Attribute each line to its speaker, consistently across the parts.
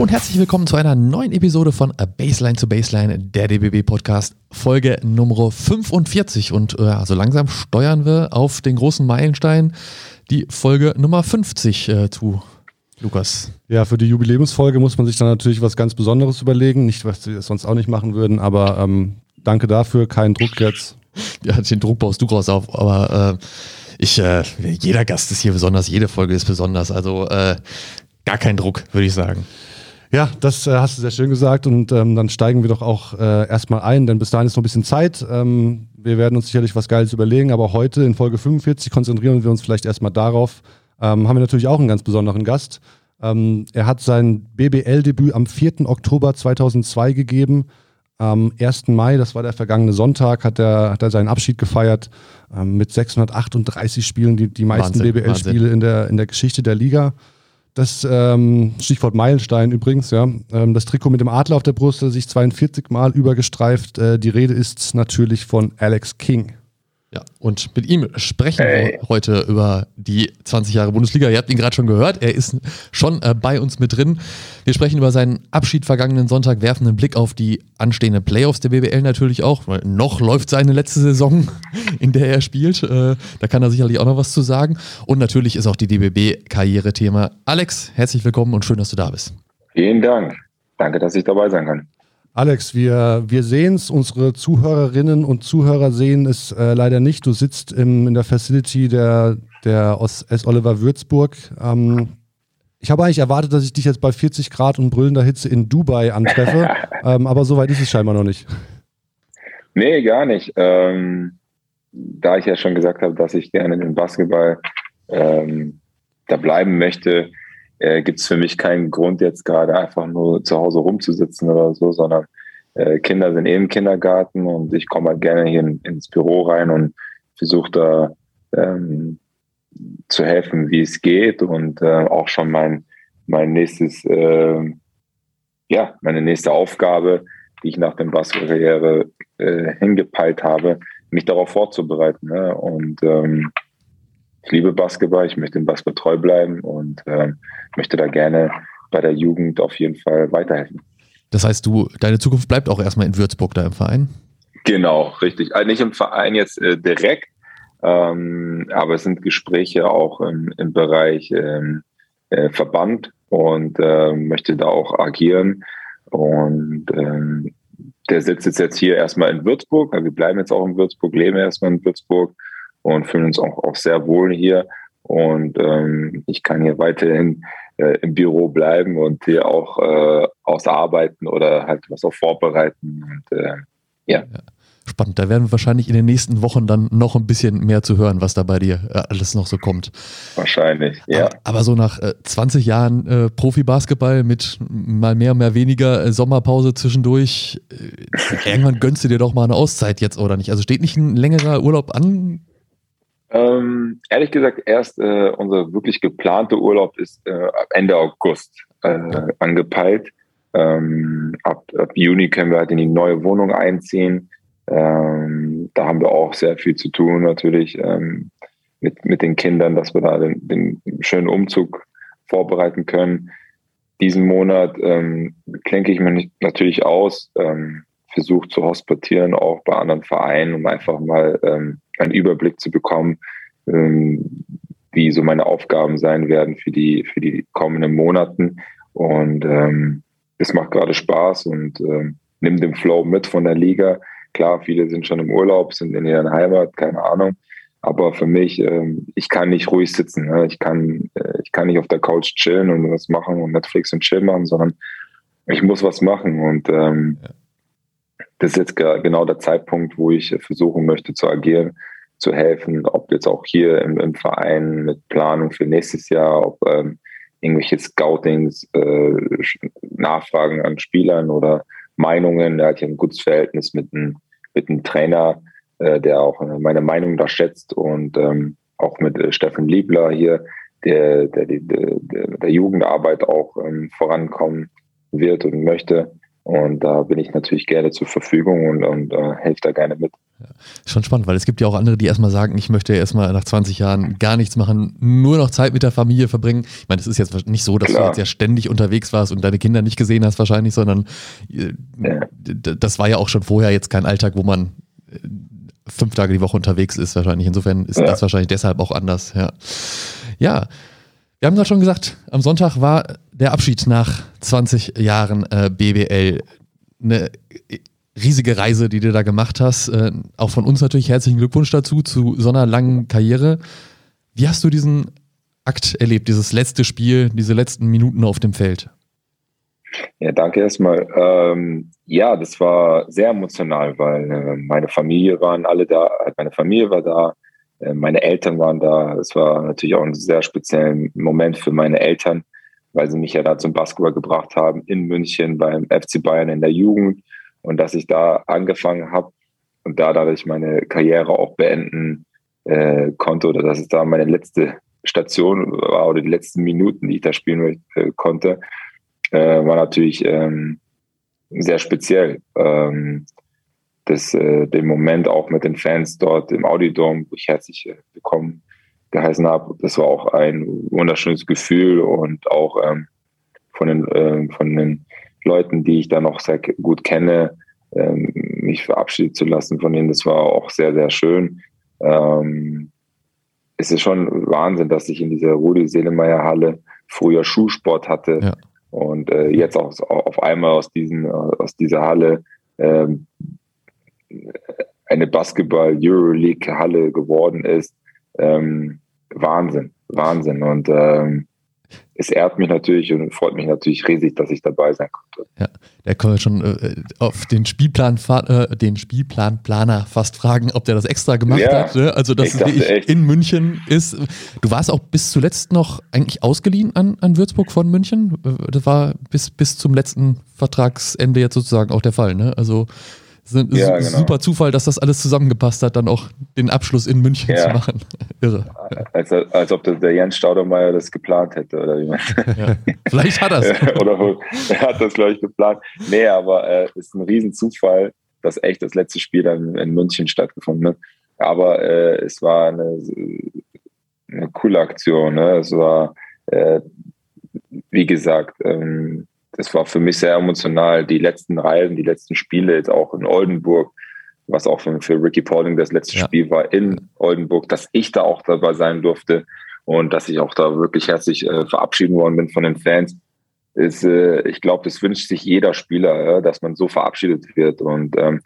Speaker 1: Hallo und herzlich willkommen zu einer neuen Episode von A Baseline to Baseline, der DBB Podcast, Folge Nummer 45. Und äh, so langsam steuern wir auf den großen Meilenstein, die Folge Nummer 50 äh, zu. Lukas.
Speaker 2: Ja, für die Jubiläumsfolge muss man sich dann natürlich was ganz Besonderes überlegen. Nicht, was wir sonst auch nicht machen würden, aber ähm, danke dafür, kein Druck jetzt.
Speaker 1: Ja, den Druck baust du raus auf, aber äh, ich, äh, jeder Gast ist hier besonders, jede Folge ist besonders. Also äh, gar kein Druck, würde ich sagen.
Speaker 2: Ja, das äh, hast du sehr schön gesagt und ähm, dann steigen wir doch auch äh, erstmal ein, denn bis dahin ist noch ein bisschen Zeit. Ähm, wir werden uns sicherlich was Geiles überlegen, aber heute in Folge 45 konzentrieren wir uns vielleicht erstmal darauf. Ähm, haben wir natürlich auch einen ganz besonderen Gast. Ähm, er hat sein BBL-Debüt am 4. Oktober 2002 gegeben. Am 1. Mai, das war der vergangene Sonntag, hat er, hat er seinen Abschied gefeiert ähm, mit 638 Spielen, die, die meisten BBL-Spiele in der, in der Geschichte der Liga. Das ähm, Stichwort Meilenstein übrigens, ja. Ähm, das Trikot mit dem Adler auf der Brust sich 42 Mal übergestreift. Äh, die Rede ist natürlich von Alex King.
Speaker 1: Ja, und mit ihm sprechen hey. wir heute über die 20 Jahre Bundesliga. Ihr habt ihn gerade schon gehört, er ist schon äh, bei uns mit drin. Wir sprechen über seinen Abschied vergangenen Sonntag, werfen einen Blick auf die anstehenden Playoffs der BBL natürlich auch, weil noch läuft seine letzte Saison, in der er spielt. Äh, da kann er sicherlich auch noch was zu sagen. Und natürlich ist auch die DBB-Karriere Thema. Alex, herzlich willkommen und schön, dass du da bist.
Speaker 3: Vielen Dank. Danke, dass ich dabei sein kann.
Speaker 2: Alex, wir, wir sehen es, unsere Zuhörerinnen und Zuhörer sehen es äh, leider nicht. Du sitzt im, in der Facility der, der S. Oliver Würzburg. Ähm, ich habe eigentlich erwartet, dass ich dich jetzt bei 40 Grad und brüllender Hitze in Dubai antreffe, ähm, aber so weit ist es scheinbar noch nicht.
Speaker 3: Nee, gar nicht. Ähm, da ich ja schon gesagt habe, dass ich gerne den Basketball ähm, da bleiben möchte, äh, gibt es für mich keinen Grund, jetzt gerade einfach nur zu Hause rumzusitzen oder so, sondern äh, Kinder sind eh im Kindergarten und ich komme halt gerne hier in, ins Büro rein und versuche da ähm, zu helfen, wie es geht und äh, auch schon mein, mein nächstes, äh, ja, meine nächste Aufgabe, die ich nach der Basketballkarriere äh, hingepeilt habe, mich darauf vorzubereiten. Ne? Und ähm, ich liebe Basketball, ich möchte dem Basketball treu bleiben und äh, möchte da gerne bei der Jugend auf jeden Fall weiterhelfen.
Speaker 1: Das heißt, du, deine Zukunft bleibt auch erstmal in Würzburg da im Verein?
Speaker 3: Genau, richtig. Also nicht im Verein jetzt äh, direkt, ähm, aber es sind Gespräche auch im, im Bereich ähm, äh, Verband und äh, möchte da auch agieren. Und ähm, der sitzt jetzt hier erstmal in Würzburg. Also wir bleiben jetzt auch in Würzburg, leben erstmal in Würzburg und fühlen uns auch, auch sehr wohl hier. Und ähm, ich kann hier weiterhin äh, im Büro bleiben und hier auch äh, ausarbeiten oder halt was auch vorbereiten. Und äh, ja.
Speaker 1: Spannend, da werden wir wahrscheinlich in den nächsten Wochen dann noch ein bisschen mehr zu hören, was da bei dir äh, alles noch so kommt.
Speaker 3: Wahrscheinlich, ja.
Speaker 1: Aber, aber so nach äh, 20 Jahren äh, Profi-Basketball mit mal mehr, mal weniger äh, Sommerpause zwischendurch, äh, irgendwann gönnst du dir doch mal eine Auszeit jetzt, oder nicht? Also steht nicht ein längerer Urlaub an
Speaker 3: ähm, ehrlich gesagt, erst äh, unser wirklich geplante Urlaub ist äh, Ende August äh, angepeilt. Ähm, ab, ab Juni können wir halt in die neue Wohnung einziehen. Ähm, da haben wir auch sehr viel zu tun natürlich ähm, mit, mit den Kindern, dass wir da den, den schönen Umzug vorbereiten können. Diesen Monat ähm, klinke ich mir natürlich aus, ähm, versuche zu hospitieren, auch bei anderen Vereinen, um einfach mal ähm, einen Überblick zu bekommen, ähm, wie so meine Aufgaben sein werden für die, für die kommenden Monaten. Und ähm, es macht gerade Spaß und ähm, nimmt den Flow mit von der Liga. Klar, viele sind schon im Urlaub, sind in ihren Heimat, keine Ahnung. Aber für mich, ähm, ich kann nicht ruhig sitzen. Ne? Ich, kann, äh, ich kann nicht auf der Couch chillen und was machen und Netflix und Chill machen, sondern ich muss was machen. Und ähm, ja. das ist jetzt genau der Zeitpunkt, wo ich versuchen möchte zu agieren zu helfen, ob jetzt auch hier im, im Verein mit Planung für nächstes Jahr, ob ähm, irgendwelche Scoutings, äh, Nachfragen an Spielern oder Meinungen. Er hat hier ein gutes Verhältnis mit einem, mit Trainer, äh, der auch meine Meinung da schätzt und ähm, auch mit äh, Steffen Liebler hier, der, der, der, der, der Jugendarbeit auch ähm, vorankommen wird und möchte. Und da bin ich natürlich gerne zur Verfügung und, und äh, helfe da gerne mit.
Speaker 1: Ja. schon spannend, weil es gibt ja auch andere, die erstmal sagen, ich möchte erstmal nach 20 Jahren gar nichts machen, nur noch Zeit mit der Familie verbringen. Ich meine, es ist jetzt nicht so, dass Klar. du jetzt ja ständig unterwegs warst und deine Kinder nicht gesehen hast wahrscheinlich, sondern äh, ja. das war ja auch schon vorher jetzt kein Alltag, wo man äh, fünf Tage die Woche unterwegs ist wahrscheinlich. Insofern ist ja. das wahrscheinlich deshalb auch anders. Ja, ja. wir haben gerade schon gesagt, am Sonntag war der Abschied nach 20 Jahren äh, BBL. Eine riesige Reise, die du da gemacht hast. Äh, auch von uns natürlich herzlichen Glückwunsch dazu, zu so einer langen Karriere. Wie hast du diesen Akt erlebt, dieses letzte Spiel, diese letzten Minuten auf dem Feld?
Speaker 3: Ja, danke erstmal. Ähm, ja, das war sehr emotional, weil äh, meine Familie waren alle da, meine Familie war da, äh, meine Eltern waren da. Es war natürlich auch ein sehr spezieller Moment für meine Eltern, weil sie mich ja da zum Basketball gebracht haben in München beim FC Bayern in der Jugend und dass ich da angefangen habe und da dadurch meine Karriere auch beenden äh, konnte oder dass es da meine letzte Station war oder die letzten Minuten, die ich da spielen äh, konnte, äh, war natürlich ähm, sehr speziell. Ähm, das, äh, den Moment auch mit den Fans dort im Audidom, wo ich herzlich äh, willkommen geheißen habe, das war auch ein wunderschönes Gefühl und auch ähm, von den, äh, von den Leuten, die ich da noch sehr gut kenne, ähm, mich verabschieden zu lassen von denen. Das war auch sehr, sehr schön. Ähm, es ist schon Wahnsinn, dass ich in dieser Rudi Seelemeyer Halle früher Schulsport hatte ja. und äh, jetzt auch auf einmal aus, diesen, aus dieser Halle ähm, eine Basketball-Euroleague-Halle geworden ist. Ähm, Wahnsinn, Wahnsinn. Und ähm, es ehrt mich natürlich und freut mich natürlich riesig, dass ich dabei sein konnte.
Speaker 1: Ja, der kann schon äh, auf den Spielplan, äh, den Spielplanplaner fast fragen, ob der das extra gemacht ja, hat. Ne? Also, dass es in München ist. Du warst auch bis zuletzt noch eigentlich ausgeliehen an, an Würzburg von München. Äh, das war bis, bis zum letzten Vertragsende jetzt sozusagen auch der Fall. Ne? Also sind, ja, genau. Super Zufall, dass das alles zusammengepasst hat, dann auch den Abschluss in München ja. zu machen.
Speaker 3: Irre. Als, als ob der Jens Staudemeyer das geplant hätte, oder wie man.
Speaker 1: Ja. Vielleicht hat er es.
Speaker 3: oder er hat das, glaube ich, geplant. Nee, aber es äh, ist ein Riesenzufall, dass echt das letzte Spiel dann in München stattgefunden hat. Aber äh, es war eine, eine coole Aktion. Ne? Es war, äh, wie gesagt, ähm, das war für mich sehr emotional. Die letzten Reihen, die letzten Spiele, jetzt auch in Oldenburg, was auch für, für Ricky Pauling das letzte ja. Spiel war in Oldenburg, dass ich da auch dabei sein durfte und dass ich auch da wirklich herzlich äh, verabschieden worden bin von den Fans. Ist, äh, ich glaube, das wünscht sich jeder Spieler, ja, dass man so verabschiedet wird. Und ähm,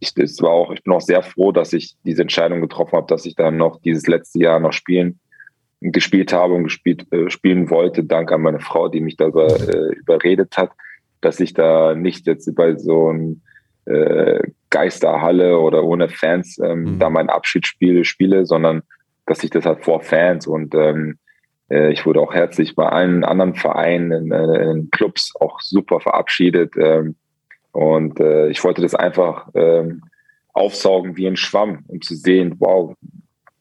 Speaker 3: ich, das war auch, ich bin auch sehr froh, dass ich diese Entscheidung getroffen habe, dass ich dann noch dieses letzte Jahr noch spielen gespielt habe und gespielt, äh, spielen wollte, dank an meine Frau, die mich darüber äh, überredet hat, dass ich da nicht jetzt bei so einem äh, Geisterhalle oder ohne Fans ähm, mhm. da mein Abschiedsspiel spiele, sondern dass ich das halt vor Fans und ähm, äh, ich wurde auch herzlich bei allen anderen Vereinen, in, äh, in Clubs auch super verabschiedet ähm, und äh, ich wollte das einfach ähm, aufsaugen wie ein Schwamm, um zu sehen, wow,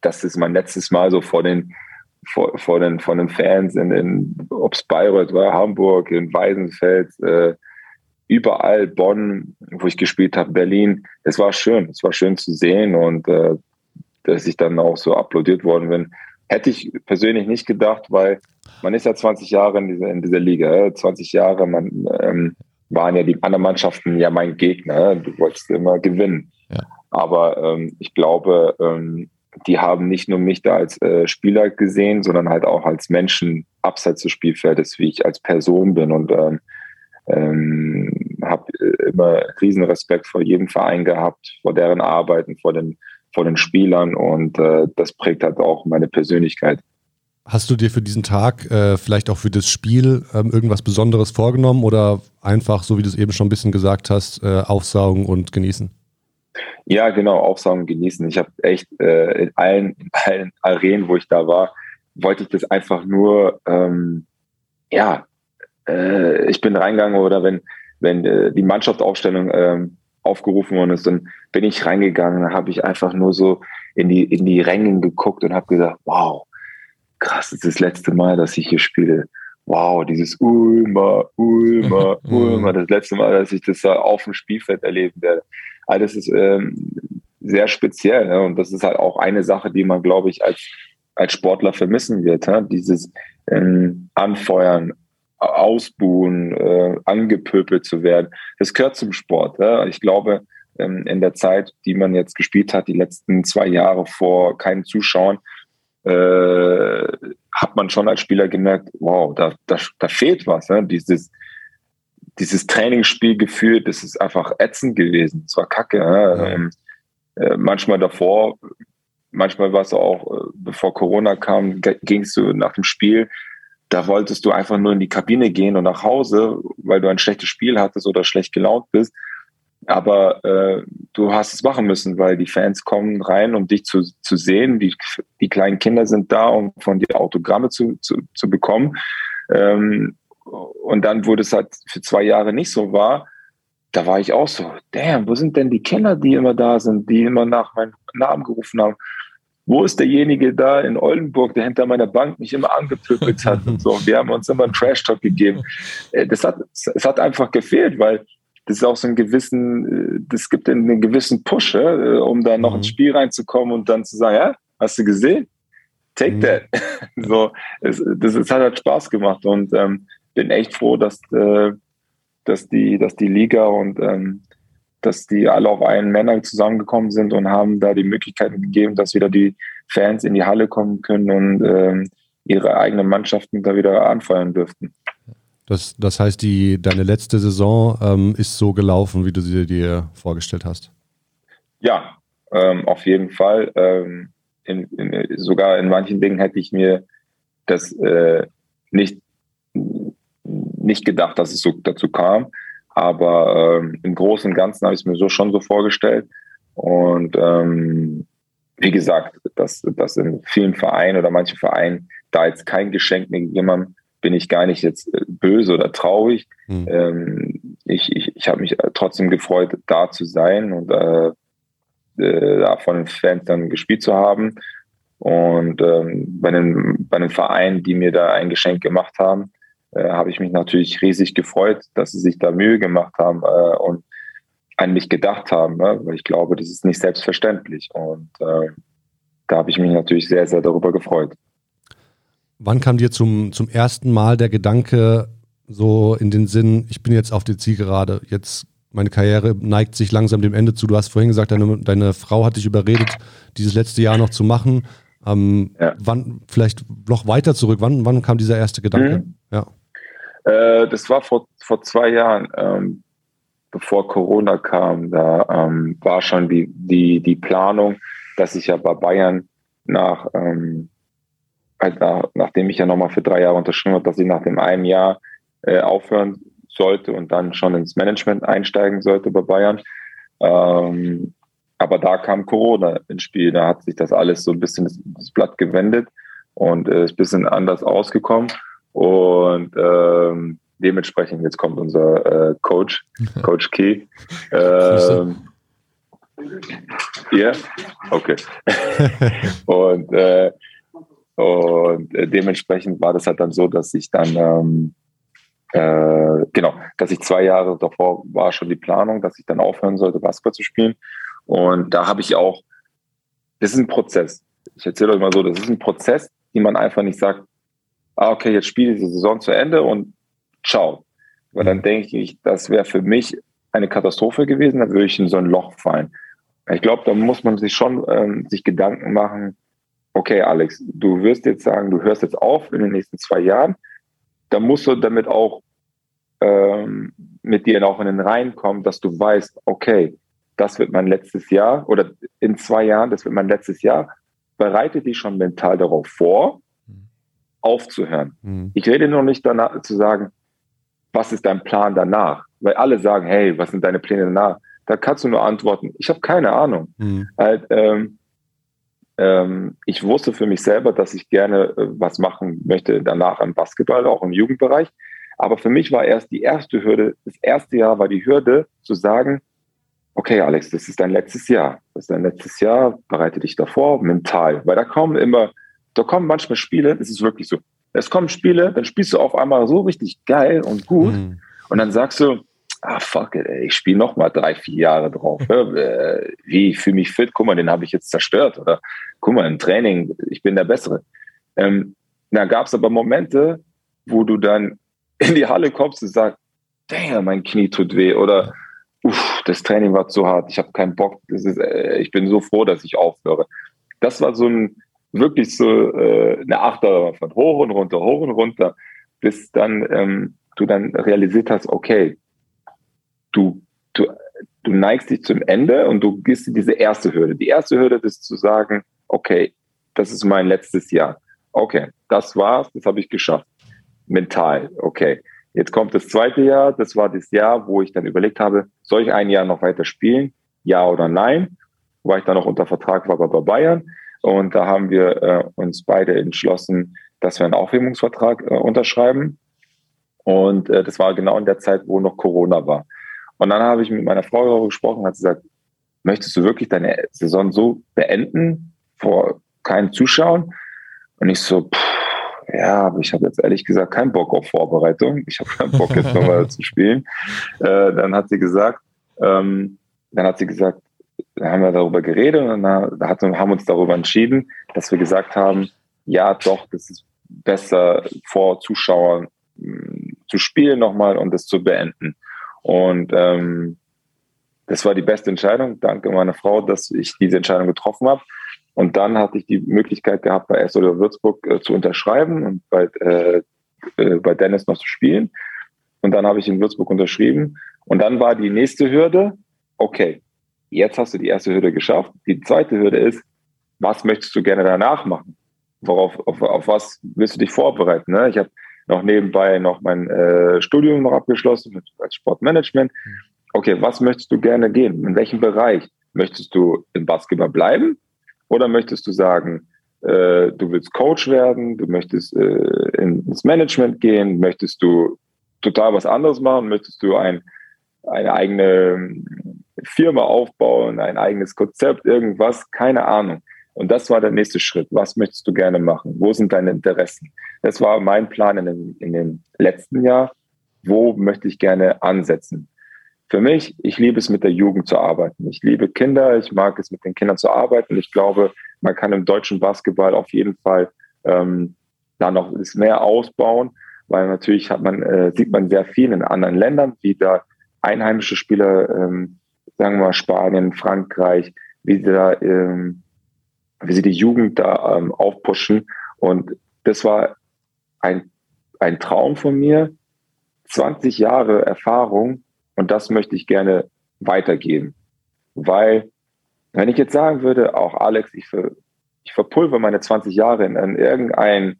Speaker 3: das ist mein letztes Mal so vor den vor, vor den, von den Fans, in, in ob es Bayreuth war, Hamburg, in Weisenfeld, äh, überall, Bonn, wo ich gespielt habe, Berlin. Es war schön, es war schön zu sehen und äh, dass ich dann auch so applaudiert worden bin. Hätte ich persönlich nicht gedacht, weil man ist ja 20 Jahre in dieser, in dieser Liga. 20 Jahre, man ähm, waren ja die anderen Mannschaften ja mein Gegner. Du wolltest immer gewinnen. Ja. Aber ähm, ich glaube, ähm, die haben nicht nur mich da als äh, Spieler gesehen, sondern halt auch als Menschen abseits des Spielfeldes, wie ich als Person bin und ähm, ähm, habe äh, immer riesen Respekt vor jedem Verein gehabt, vor deren Arbeiten, vor den, vor den Spielern und äh, das prägt halt auch meine Persönlichkeit.
Speaker 2: Hast du dir für diesen Tag, äh, vielleicht auch für das Spiel, ähm, irgendwas Besonderes vorgenommen oder einfach, so wie du es eben schon ein bisschen gesagt hast, äh, aufsaugen und genießen?
Speaker 3: Ja, genau, aufsaugen, genießen. Ich habe echt äh, in, allen, in allen Arenen, wo ich da war, wollte ich das einfach nur, ähm, ja, äh, ich bin reingegangen oder wenn, wenn äh, die Mannschaftsaufstellung ähm, aufgerufen worden ist, dann bin ich reingegangen, dann habe ich einfach nur so in die, in die Rängen geguckt und habe gesagt, wow, krass, das ist das letzte Mal, dass ich hier spiele. Wow, dieses Ulmer, Ulmer, Ulmer, das letzte Mal, dass ich das da auf dem Spielfeld erleben werde. Also das ist ähm, sehr speziell. Ne? Und das ist halt auch eine Sache, die man, glaube ich, als, als Sportler vermissen wird. Ne? Dieses ähm, Anfeuern, Ausbuhen, äh, angepöpelt zu werden. Das gehört zum Sport. Ne? Ich glaube, ähm, in der Zeit, die man jetzt gespielt hat, die letzten zwei Jahre vor keinen Zuschauern, äh, hat man schon als Spieler gemerkt, wow, da, da, da fehlt was. Ne? Dieses, dieses Trainingsspielgefühl, das ist einfach ätzend gewesen. Es war kacke. Ne? Ähm, äh, manchmal davor, manchmal war es auch, äh, bevor Corona kam, gingst du nach dem Spiel, da wolltest du einfach nur in die Kabine gehen und nach Hause, weil du ein schlechtes Spiel hattest oder schlecht gelaunt bist. Aber äh, du hast es machen müssen, weil die Fans kommen rein, um dich zu, zu sehen. Die, die kleinen Kinder sind da, um von dir Autogramme zu, zu, zu bekommen. Ähm, und dann wurde es halt für zwei Jahre nicht so wahr. Da war ich auch so, damn, wo sind denn die Kinder, die immer da sind, die immer nach meinem Namen gerufen haben? Wo ist derjenige da in Oldenburg, der hinter meiner Bank mich immer angepöbelt hat und so? Wir haben uns immer einen Trash-Talk gegeben. Äh, das hat, es hat einfach gefehlt, weil das ist auch so ein gewissen, äh, das gibt einen gewissen Push, äh, um da noch mhm. ins Spiel reinzukommen und dann zu sagen, ja, hast du gesehen? Take mhm. that. so, es, das, das hat halt Spaß gemacht und ähm, bin echt froh, dass, äh, dass, die, dass die Liga und ähm, dass die alle auf einen Männer zusammengekommen sind und haben da die Möglichkeiten gegeben, dass wieder die Fans in die Halle kommen können und ähm, ihre eigenen Mannschaften da wieder anfeuern dürften.
Speaker 2: Das, das heißt, die, deine letzte Saison ähm, ist so gelaufen, wie du sie dir vorgestellt hast?
Speaker 3: Ja, ähm, auf jeden Fall. Ähm, in, in, sogar in manchen Dingen hätte ich mir das äh, nicht nicht gedacht, dass es so dazu kam. Aber ähm, im Großen und Ganzen habe ich es mir so schon so vorgestellt. Und ähm, wie gesagt, dass, dass in vielen Vereinen oder manchen Vereinen da jetzt kein Geschenk mehr gegeben haben, bin ich gar nicht jetzt äh, böse oder traurig. Mhm. Ähm, ich ich, ich habe mich trotzdem gefreut, da zu sein und äh, äh, da von den Fans dann gespielt zu haben. Und ähm, bei, den, bei den Vereinen, die mir da ein Geschenk gemacht haben, äh, habe ich mich natürlich riesig gefreut, dass sie sich da Mühe gemacht haben äh, und an mich gedacht haben, ne? weil ich glaube, das ist nicht selbstverständlich. Und äh, da habe ich mich natürlich sehr, sehr darüber gefreut.
Speaker 2: Wann kam dir zum, zum ersten Mal der Gedanke so in den Sinn, ich bin jetzt auf der Zielgerade, jetzt meine Karriere neigt sich langsam dem Ende zu. Du hast vorhin gesagt, deine, deine Frau hat dich überredet, dieses letzte Jahr noch zu machen. Ähm, ja. Wann, vielleicht noch weiter zurück, wann, wann kam dieser erste Gedanke? Mhm. Ja.
Speaker 3: Äh, das war vor, vor zwei Jahren, ähm, bevor Corona kam. Da ähm, war schon die, die, die Planung, dass ich ja bei Bayern nach, ähm, halt nach nachdem ich ja nochmal für drei Jahre unterschrieben habe, dass ich nach dem einen Jahr äh, aufhören sollte und dann schon ins Management einsteigen sollte bei Bayern. Ähm, aber da kam Corona ins Spiel. Da hat sich das alles so ein bisschen das, Blatt gewendet und äh, ist ein bisschen anders ausgekommen. Und ähm, dementsprechend, jetzt kommt unser äh, Coach, Coach Key. Ähm, ja, okay. und äh, und äh, dementsprechend war das halt dann so, dass ich dann, ähm, äh, genau, dass ich zwei Jahre davor war schon die Planung, dass ich dann aufhören sollte, Basketball zu spielen. Und da habe ich auch, das ist ein Prozess. Ich erzähle euch mal so, das ist ein Prozess, den man einfach nicht sagt, ah, okay, jetzt spiele ich die Saison zu Ende und ciao. Weil dann mhm. denke ich, das wäre für mich eine Katastrophe gewesen, dann würde ich in so ein Loch fallen. Ich glaube, da muss man sich schon ähm, sich Gedanken machen, okay, Alex, du wirst jetzt sagen, du hörst jetzt auf in den nächsten zwei Jahren, da musst du damit auch ähm, mit dir auch in den Reihen kommen, dass du weißt, okay, das wird mein letztes Jahr oder in zwei Jahren, das wird mein letztes Jahr. Bereite dich schon mental darauf vor, aufzuhören. Mhm. Ich rede noch nicht danach zu sagen, was ist dein Plan danach? Weil alle sagen, hey, was sind deine Pläne danach? Da kannst du nur antworten, ich habe keine Ahnung. Mhm. Halt, ähm, ähm, ich wusste für mich selber, dass ich gerne äh, was machen möchte danach im Basketball, auch im Jugendbereich. Aber für mich war erst die erste Hürde, das erste Jahr war die Hürde zu sagen, okay, Alex, das ist dein letztes Jahr. Das ist dein letztes Jahr, bereite dich davor, mental. Weil da kommen immer da kommen manchmal Spiele, das ist wirklich so. Es kommen Spiele, dann spielst du auf einmal so richtig geil und gut. Mhm. Und dann sagst du, ah fuck it, ey, ich spiele noch mal drei, vier Jahre drauf. Ne? Äh, wie, ich fühle mich fit, guck mal, den habe ich jetzt zerstört. Oder guck mal, im Training, ich bin der Bessere. Ähm, da gab es aber Momente, wo du dann in die Halle kommst und sagst, damn, mein Knie tut weh oder uff, das Training war zu hart, ich habe keinen Bock, ist, äh, ich bin so froh, dass ich aufhöre. Das war so ein wirklich so äh, eine Achterbahn von hoch und runter, hoch und runter, bis dann ähm, du dann realisiert hast, okay, du, du, du neigst dich zum Ende und du gehst in diese erste Hürde. Die erste Hürde ist zu sagen, okay, das ist mein letztes Jahr. Okay, das war's, das habe ich geschafft. Mental, okay. Jetzt kommt das zweite Jahr, das war das Jahr, wo ich dann überlegt habe, soll ich ein Jahr noch weiter spielen? Ja oder nein? Weil ich dann noch unter Vertrag war bei Bayern. Und da haben wir äh, uns beide entschlossen, dass wir einen Aufhebungsvertrag äh, unterschreiben. Und äh, das war genau in der Zeit, wo noch Corona war. Und dann habe ich mit meiner Frau darüber gesprochen und hat gesagt, möchtest du wirklich deine Saison so beenden vor keinen Zuschauern? Und ich so, pff, ja, aber ich habe jetzt ehrlich gesagt keinen Bock auf Vorbereitung. Ich habe keinen Bock jetzt nochmal zu spielen. Äh, dann hat sie gesagt, ähm, dann hat sie gesagt, dann haben wir darüber geredet und dann haben uns darüber entschieden, dass wir gesagt haben, ja, doch, das ist besser vor Zuschauern hm, zu spielen nochmal und das zu beenden. Und ähm, das war die beste Entscheidung. Danke meiner Frau, dass ich diese Entscheidung getroffen habe. Und dann hatte ich die Möglichkeit gehabt, bei SOD Würzburg äh, zu unterschreiben und bei, äh, äh, bei Dennis noch zu spielen. Und dann habe ich in Würzburg unterschrieben. Und dann war die nächste Hürde, okay, jetzt hast du die erste Hürde geschafft. Die zweite Hürde ist, was möchtest du gerne danach machen? Worauf, auf, auf was willst du dich vorbereiten? Ne? Ich habe noch nebenbei noch mein äh, Studium noch abgeschlossen mit, als Sportmanagement. Okay, was möchtest du gerne gehen? In welchem Bereich? Möchtest du im Basketball bleiben oder möchtest du sagen, äh, du willst Coach werden, du möchtest äh, ins Management gehen, möchtest du total was anderes machen, möchtest du ein, eine eigene Firma aufbauen, ein eigenes Konzept, irgendwas, keine Ahnung. Und das war der nächste Schritt. Was möchtest du gerne machen? Wo sind deine Interessen? Das war mein Plan in dem, in dem letzten Jahr. Wo möchte ich gerne ansetzen? für mich, ich liebe es mit der Jugend zu arbeiten. Ich liebe Kinder, ich mag es mit den Kindern zu arbeiten. Ich glaube, man kann im deutschen Basketball auf jeden Fall ähm, da noch mehr ausbauen, weil natürlich hat man, äh, sieht man sehr viel in anderen Ländern, wie da einheimische Spieler, ähm, sagen wir mal Spanien, Frankreich, wie sie da, ähm, wie sie die Jugend da ähm, aufpushen. Und das war ein, ein Traum von mir. 20 Jahre Erfahrung und das möchte ich gerne weitergeben. Weil, wenn ich jetzt sagen würde, auch Alex, ich, ver, ich verpulver meine 20 Jahre in, in irgendein,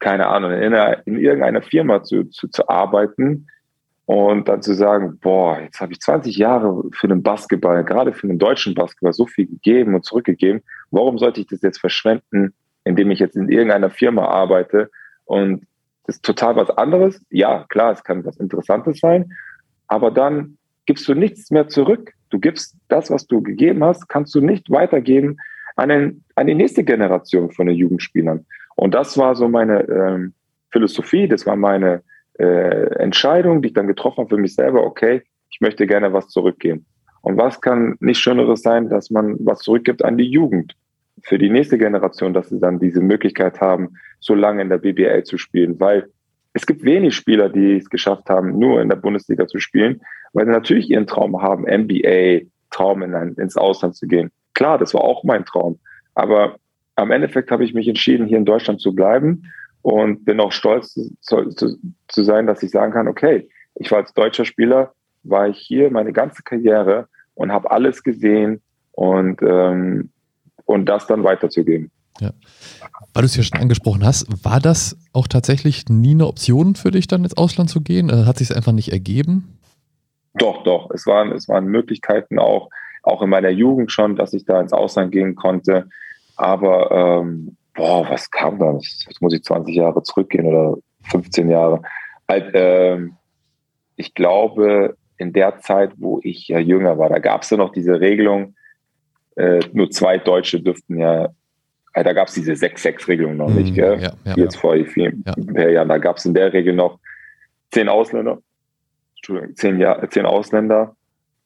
Speaker 3: keine Ahnung, in, in irgendeiner Firma zu, zu, zu arbeiten und dann zu sagen, boah, jetzt habe ich 20 Jahre für den Basketball, gerade für den deutschen Basketball so viel gegeben und zurückgegeben. Warum sollte ich das jetzt verschwenden, indem ich jetzt in irgendeiner Firma arbeite und das ist total was anderes? Ja, klar, es kann was Interessantes sein, aber dann gibst du nichts mehr zurück. Du gibst das, was du gegeben hast, kannst du nicht weitergeben an, den, an die nächste Generation von den Jugendspielern. Und das war so meine ähm, Philosophie, das war meine äh, Entscheidung, die ich dann getroffen habe für mich selber. Okay, ich möchte gerne was zurückgeben. Und was kann nicht Schöneres sein, dass man was zurückgibt an die Jugend für die nächste Generation, dass sie dann diese Möglichkeit haben, so lange in der BBL zu spielen, weil es gibt wenig Spieler, die es geschafft haben, nur in der Bundesliga zu spielen, weil sie natürlich ihren Traum haben, NBA, Traum in ein, ins Ausland zu gehen. Klar, das war auch mein Traum. Aber am Endeffekt habe ich mich entschieden, hier in Deutschland zu bleiben und bin auch stolz zu, zu, zu sein, dass ich sagen kann, okay, ich war als deutscher Spieler, war ich hier meine ganze Karriere und habe alles gesehen und, ähm, und das dann weiterzugeben.
Speaker 1: Ja. Weil du es ja schon angesprochen hast, war das auch tatsächlich nie eine Option für dich, dann ins Ausland zu gehen? Äh, hat sich es einfach nicht ergeben?
Speaker 3: Doch, doch. Es waren, es waren Möglichkeiten auch, auch in meiner Jugend schon, dass ich da ins Ausland gehen konnte. Aber ähm, boah, was kam da? Jetzt muss ich 20 Jahre zurückgehen oder 15 Jahre. Halt, ähm, ich glaube, in der Zeit, wo ich ja jünger war, da gab es ja noch diese Regelung, äh, nur zwei Deutsche dürften ja da gab es diese 6-6-Regelung noch nicht, mhm. gell? Ja, ja, Jetzt vor vielen ja. Jahren, da gab es in der Regel noch zehn Ausländer. zehn, Jahr, zehn Ausländer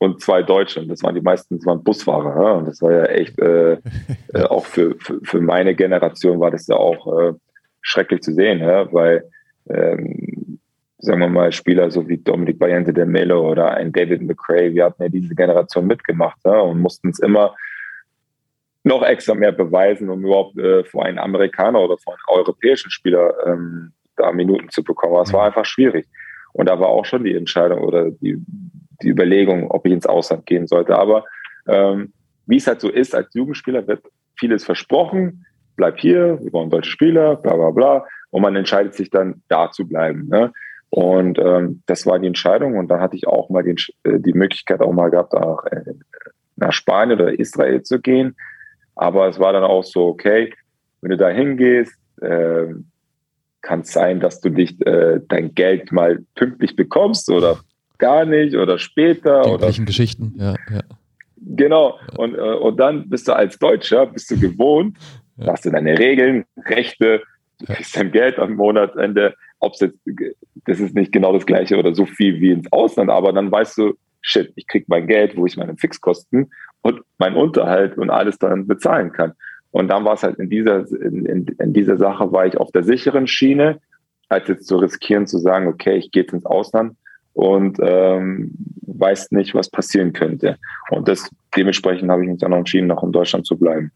Speaker 3: und zwei Deutsche. Und das waren die meisten, das waren Busfahrer. Ja? Und das war ja echt, äh, äh, auch für, für, für, meine Generation war das ja auch äh, schrecklich zu sehen, ja? weil, ähm, sagen wir mal, Spieler so wie Dominik Bayente de Melo oder ein David McRae, wir hatten ja diese Generation mitgemacht ja? und mussten es immer noch extra mehr beweisen, um überhaupt äh, vor einen Amerikaner oder vor einen europäischen Spieler ähm, da Minuten zu bekommen. Aber es war einfach schwierig. Und da war auch schon die Entscheidung oder die, die Überlegung, ob ich ins Ausland gehen sollte. Aber ähm, wie es halt so ist, als Jugendspieler wird vieles versprochen, bleib hier, wir wollen deutsche Spieler, bla bla bla. Und man entscheidet sich dann, da zu bleiben. Ne? Und ähm, das war die Entscheidung. Und dann hatte ich auch mal den, äh, die Möglichkeit auch mal gehabt, nach, äh, nach Spanien oder Israel zu gehen. Aber es war dann auch so, okay, wenn du da hingehst, äh, kann es sein, dass du nicht äh, dein Geld mal pünktlich bekommst oder gar nicht oder später.
Speaker 1: Die
Speaker 3: oder
Speaker 1: Geschichten, ja. ja.
Speaker 3: Genau. Und, äh, und dann bist du als Deutscher, bist du gewohnt, ja. hast du deine Regeln, Rechte, du kriegst dein Geld am Monatsende. Ob's jetzt, das ist nicht genau das gleiche oder so viel wie ins Ausland, aber dann weißt du, shit, ich krieg mein Geld, wo ich meine Fixkosten und meinen Unterhalt und alles dann bezahlen kann. Und dann war es halt in dieser, in, in, in dieser Sache war ich auf der sicheren Schiene, als jetzt zu riskieren, zu sagen, okay, ich gehe jetzt ins Ausland und ähm, weiß nicht, was passieren könnte. Und das dementsprechend habe ich mich dann entschieden, noch in Deutschland zu bleiben.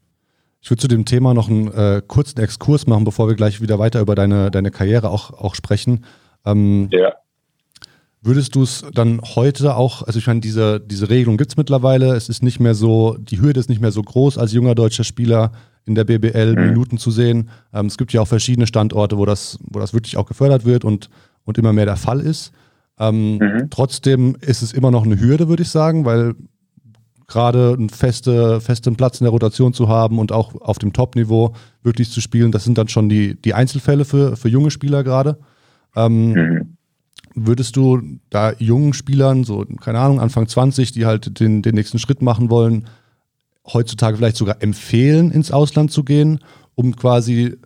Speaker 2: Ich würde zu dem Thema noch einen äh, kurzen Exkurs machen, bevor wir gleich wieder weiter über deine, deine Karriere auch, auch sprechen. Ähm, ja. Würdest du es dann heute auch, also ich meine, diese, diese Regelung gibt es mittlerweile, es ist nicht mehr so, die Hürde ist nicht mehr so groß, als junger deutscher Spieler in der BBL mhm. Minuten zu sehen. Ähm, es gibt ja auch verschiedene Standorte, wo das, wo das wirklich auch gefördert wird und, und immer mehr der Fall ist. Ähm, mhm. Trotzdem ist es immer noch eine Hürde, würde ich sagen, weil gerade einen feste, festen Platz in der Rotation zu haben und auch auf dem Top-Niveau wirklich zu spielen, das sind dann schon die, die Einzelfälle für, für junge Spieler gerade. Ähm, mhm würdest du da jungen Spielern, so, keine Ahnung, Anfang 20, die halt den, den nächsten Schritt machen wollen, heutzutage vielleicht sogar empfehlen, ins Ausland zu gehen, um quasi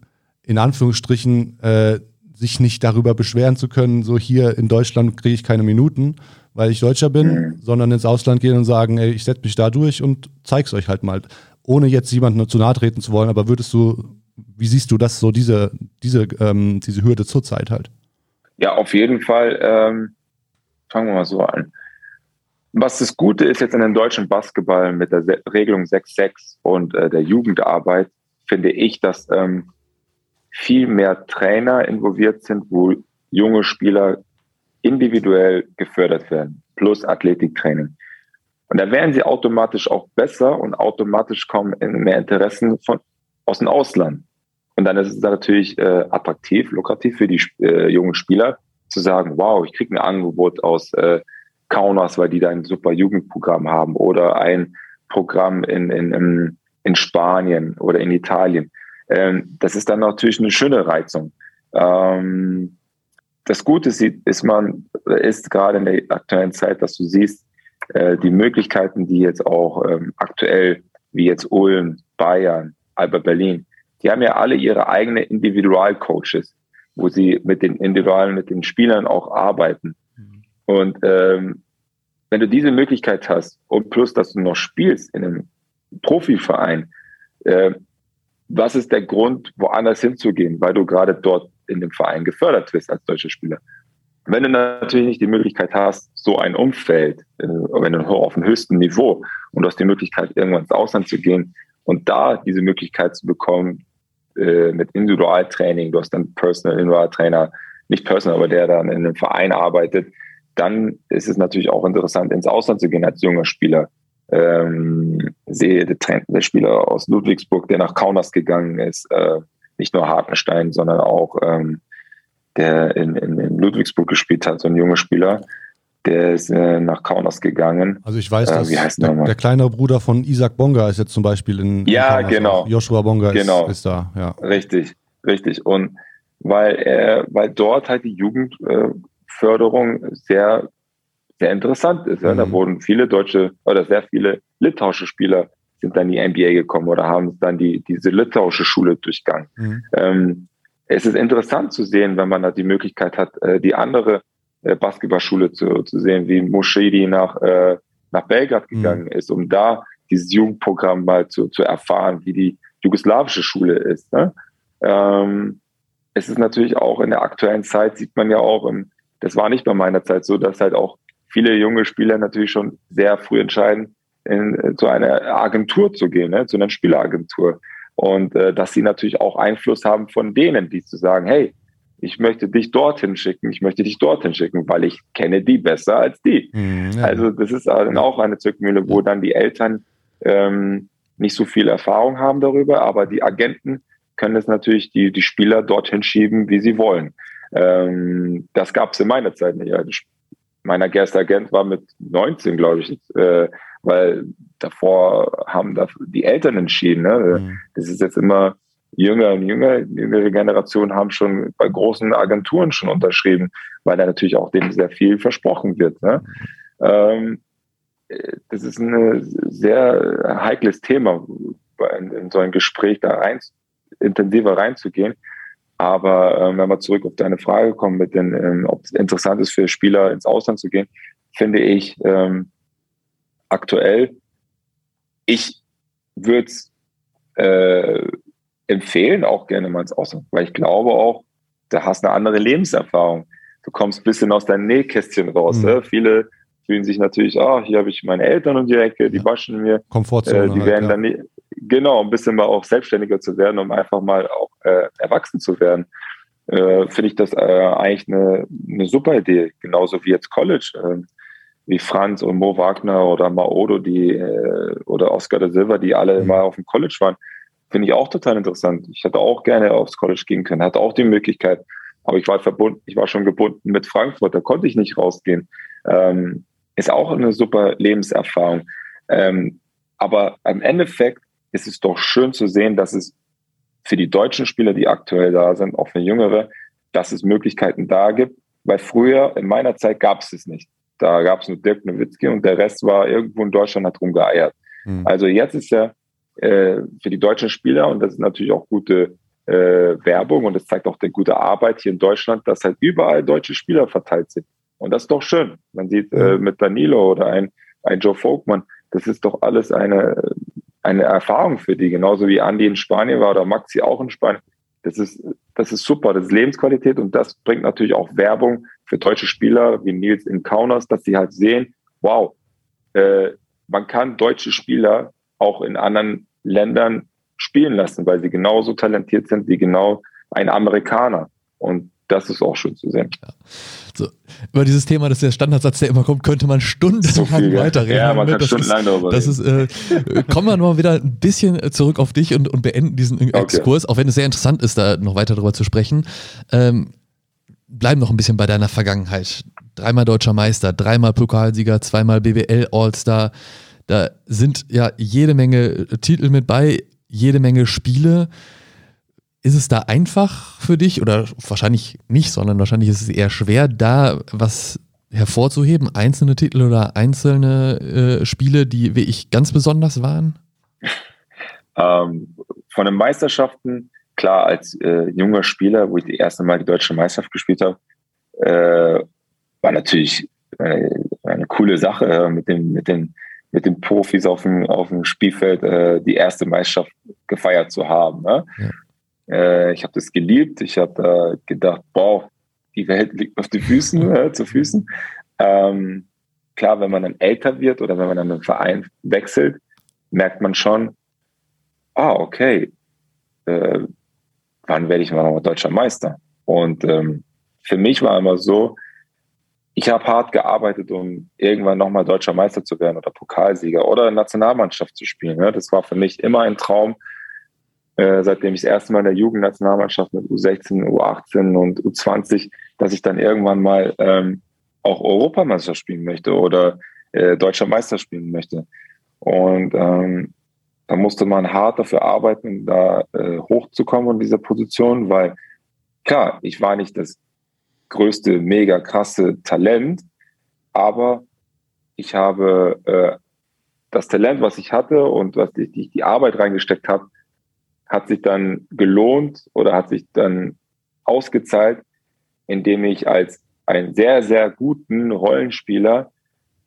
Speaker 2: in Anführungsstrichen äh, sich nicht darüber beschweren zu können, so hier in Deutschland kriege ich keine Minuten, weil ich Deutscher bin, mhm. sondern ins Ausland gehen und sagen, ey, ich setze mich da durch und zeig's euch halt mal. Ohne jetzt jemandem zu nahe treten zu wollen, aber würdest du, wie siehst du das so, diese, diese, ähm, diese Hürde zurzeit halt?
Speaker 3: Ja, auf jeden Fall. Ähm, fangen wir mal so an. Was das Gute ist jetzt in dem deutschen Basketball mit der Regelung 6.6 und äh, der Jugendarbeit, finde ich, dass ähm, viel mehr Trainer involviert sind, wo junge Spieler individuell gefördert werden, plus Athletiktraining. Und da werden sie automatisch auch besser und automatisch kommen in mehr Interessen von, aus dem Ausland. Und dann ist es natürlich äh, attraktiv, lukrativ für die äh, jungen Spieler zu sagen, wow, ich kriege ein Angebot aus äh, Kaunas, weil die da ein super Jugendprogramm haben oder ein Programm in, in, in, in Spanien oder in Italien. Ähm, das ist dann natürlich eine schöne Reizung. Ähm, das Gute ist, ist man, ist gerade in der aktuellen Zeit, dass du siehst, äh, die Möglichkeiten, die jetzt auch ähm, aktuell, wie jetzt Ulm, Bayern, Alba Berlin, die haben ja alle ihre eigene Individualcoaches, wo sie mit den Individualen, mit den Spielern auch arbeiten. Mhm. Und ähm, wenn du diese Möglichkeit hast und plus, dass du noch spielst in einem Profiverein, äh, was ist der Grund, woanders hinzugehen, weil du gerade dort in dem Verein gefördert wirst als deutscher Spieler? Wenn du natürlich nicht die Möglichkeit hast, so ein Umfeld, äh, wenn du auf dem höchsten Niveau und du hast die Möglichkeit, irgendwann ins Ausland zu gehen und da diese Möglichkeit zu bekommen, äh, mit Individualtraining, du hast dann Personal Individualtrainer, nicht Personal, aber der dann in einem Verein arbeitet, dann ist es natürlich auch interessant, ins Ausland zu gehen als junger Spieler. Ähm, sehe der, Trend, der Spieler aus Ludwigsburg, der nach Kaunas gegangen ist, äh, nicht nur Hartenstein, sondern auch ähm, der in, in, in Ludwigsburg gespielt hat, so ein junger Spieler, der ist äh, nach Kaunas gegangen.
Speaker 2: Also ich weiß, äh, dass der, der, kleinere Bruder von Isaac Bonga ist jetzt zum Beispiel in,
Speaker 3: ja, in genau.
Speaker 2: Joshua Bonga
Speaker 3: genau.
Speaker 2: ist, ist, da. Ja.
Speaker 3: Richtig, richtig. Und weil weil dort halt die Jugendförderung sehr, sehr interessant ist. Mhm. Da wurden viele deutsche oder sehr viele litauische Spieler sind dann in die NBA gekommen oder haben dann die, diese litauische Schule durchgangen. Mhm. Ähm, es ist interessant zu sehen, wenn man da die Möglichkeit hat, äh, die andere äh, Basketballschule zu, zu sehen, wie Moschedi nach, äh, nach Belgrad mhm. gegangen mhm. ist, um da dieses Jugendprogramm mal zu, zu erfahren, wie die jugoslawische Schule ist. Ne? Ähm, es ist natürlich auch in der aktuellen Zeit, sieht man ja auch, im, das war nicht bei meiner Zeit so, dass halt auch viele junge Spieler natürlich schon sehr früh entscheiden, in, zu einer Agentur zu gehen, ne? zu einer Spieleragentur. Und äh, dass sie natürlich auch Einfluss haben von denen, die zu sagen, hey, ich möchte dich dorthin schicken, ich möchte dich dorthin schicken, weil ich kenne die besser als die. Mhm, ja. Also das ist dann auch eine Zückmühle, wo dann die Eltern ähm, nicht so viel Erfahrung haben darüber, aber die Agenten können es natürlich die, die Spieler dorthin schieben, wie sie wollen. Ähm, das gab es in meiner Zeit nicht. Also mein erster Agent war mit 19, glaube ich, äh, weil davor haben da die Eltern entschieden. Ne? Mhm. Das ist jetzt immer jünger und jünger, jüngere Generationen haben schon bei großen Agenturen schon unterschrieben, weil da natürlich auch denen sehr viel versprochen wird. Ne? Ähm, das ist ein sehr heikles Thema, in, in, so ein Gespräch da rein, intensiver reinzugehen. Aber ähm, wenn wir zurück auf deine Frage kommen, mit den, ähm, ob es interessant ist für Spieler ins Ausland zu gehen, finde ich ähm, aktuell, ich würde es äh, empfehlen, auch gerne mal ins Ausland, weil ich glaube auch, da hast eine andere Lebenserfahrung. Du kommst ein bisschen aus deinem Nähkästchen raus. Mhm. Ne? Viele fühlen sich natürlich, ah, hier habe ich meine Eltern um die Ecke, die ja. waschen mir.
Speaker 2: Komfortzone.
Speaker 3: Äh, die halt, werden ja. dann, genau, ein bisschen mal auch selbstständiger zu werden, um einfach mal auch äh, erwachsen zu werden. Äh, Finde ich das äh, eigentlich eine, eine super Idee. Genauso wie jetzt College. Äh, wie Franz und Mo Wagner oder Maodo, die, äh, oder Oscar de Silva, die alle mhm. mal auf dem College waren Finde ich auch total interessant. Ich hätte auch gerne aufs College gehen können, hatte auch die Möglichkeit. Aber ich war verbunden, ich war schon gebunden mit Frankfurt, da konnte ich nicht rausgehen. Ähm, ist auch eine super Lebenserfahrung. Ähm, aber im Endeffekt ist es doch schön zu sehen, dass es für die deutschen Spieler, die aktuell da sind, auch für Jüngere, dass es Möglichkeiten da gibt. Weil früher, in meiner Zeit, gab es es nicht. Da gab es nur Dirk Nowitzki und der Rest war irgendwo in Deutschland hat rumgeeiert. Mhm. Also jetzt ist ja äh, für die deutschen Spieler und das ist natürlich auch gute äh, Werbung und das zeigt auch die gute Arbeit hier in Deutschland, dass halt überall deutsche Spieler verteilt sind. Und das ist doch schön. Man sieht äh, mhm. mit Danilo oder ein, ein Joe Folkman, das ist doch alles eine, eine Erfahrung für die, genauso wie Andy in Spanien war oder Maxi auch in Spanien. Das ist, das ist super, das ist Lebensqualität und das bringt natürlich auch Werbung für deutsche Spieler wie Nils in Kaunas, dass sie halt sehen, wow, äh, man kann deutsche Spieler auch in anderen Ländern spielen lassen, weil sie genauso talentiert sind wie genau ein Amerikaner. Und das ist auch schön zu sehen. Ja.
Speaker 1: So, über dieses Thema, das ist der Standardsatz, der immer kommt, könnte man stundenlang so weiterreden.
Speaker 3: Ja, man kann das stundenlang darüber
Speaker 1: das ist, äh, Kommen wir mal wieder ein bisschen zurück auf dich und, und beenden diesen Exkurs, okay. auch wenn es sehr interessant ist, da noch weiter darüber zu sprechen. Ähm, bleiben noch ein bisschen bei deiner Vergangenheit. Dreimal deutscher Meister, dreimal Pokalsieger, zweimal BWL All-Star. Da sind ja jede Menge Titel mit bei, jede Menge Spiele. Ist es da einfach für dich oder wahrscheinlich nicht, sondern wahrscheinlich ist es eher schwer, da was hervorzuheben, einzelne Titel oder einzelne äh, Spiele, die wie ich ganz besonders waren?
Speaker 3: Ähm, von den Meisterschaften, klar, als äh, junger Spieler, wo ich das erste Mal die deutsche Meisterschaft gespielt habe, äh, war natürlich eine, eine coole Sache mit, dem, mit den mit den Profis auf dem, auf dem Spielfeld äh, die erste Meisterschaft gefeiert zu haben. Ne? Ja. Äh, ich habe das geliebt. Ich habe da gedacht, boah, die Welt liegt auf den Füßen, äh, zu Füßen. Ähm, klar, wenn man dann älter wird oder wenn man dann einen Verein wechselt, merkt man schon, ah, okay, äh, wann werde ich mal deutscher Meister? Und ähm, für mich war immer so, ich habe hart gearbeitet, um irgendwann nochmal deutscher Meister zu werden oder Pokalsieger oder Nationalmannschaft zu spielen. Das war für mich immer ein Traum, äh, seitdem ich das erste Mal in der Jugendnationalmannschaft mit U16, U18 und U20, dass ich dann irgendwann mal ähm, auch Europameister spielen möchte oder äh, deutscher Meister spielen möchte. Und ähm, da musste man hart dafür arbeiten, da äh, hochzukommen in dieser Position, weil klar, ich war nicht das größte, mega krasse Talent, aber ich habe äh, das Talent, was ich hatte und was ich die, die Arbeit reingesteckt habe, hat sich dann gelohnt oder hat sich dann ausgezahlt, indem ich als einen sehr, sehr guten Rollenspieler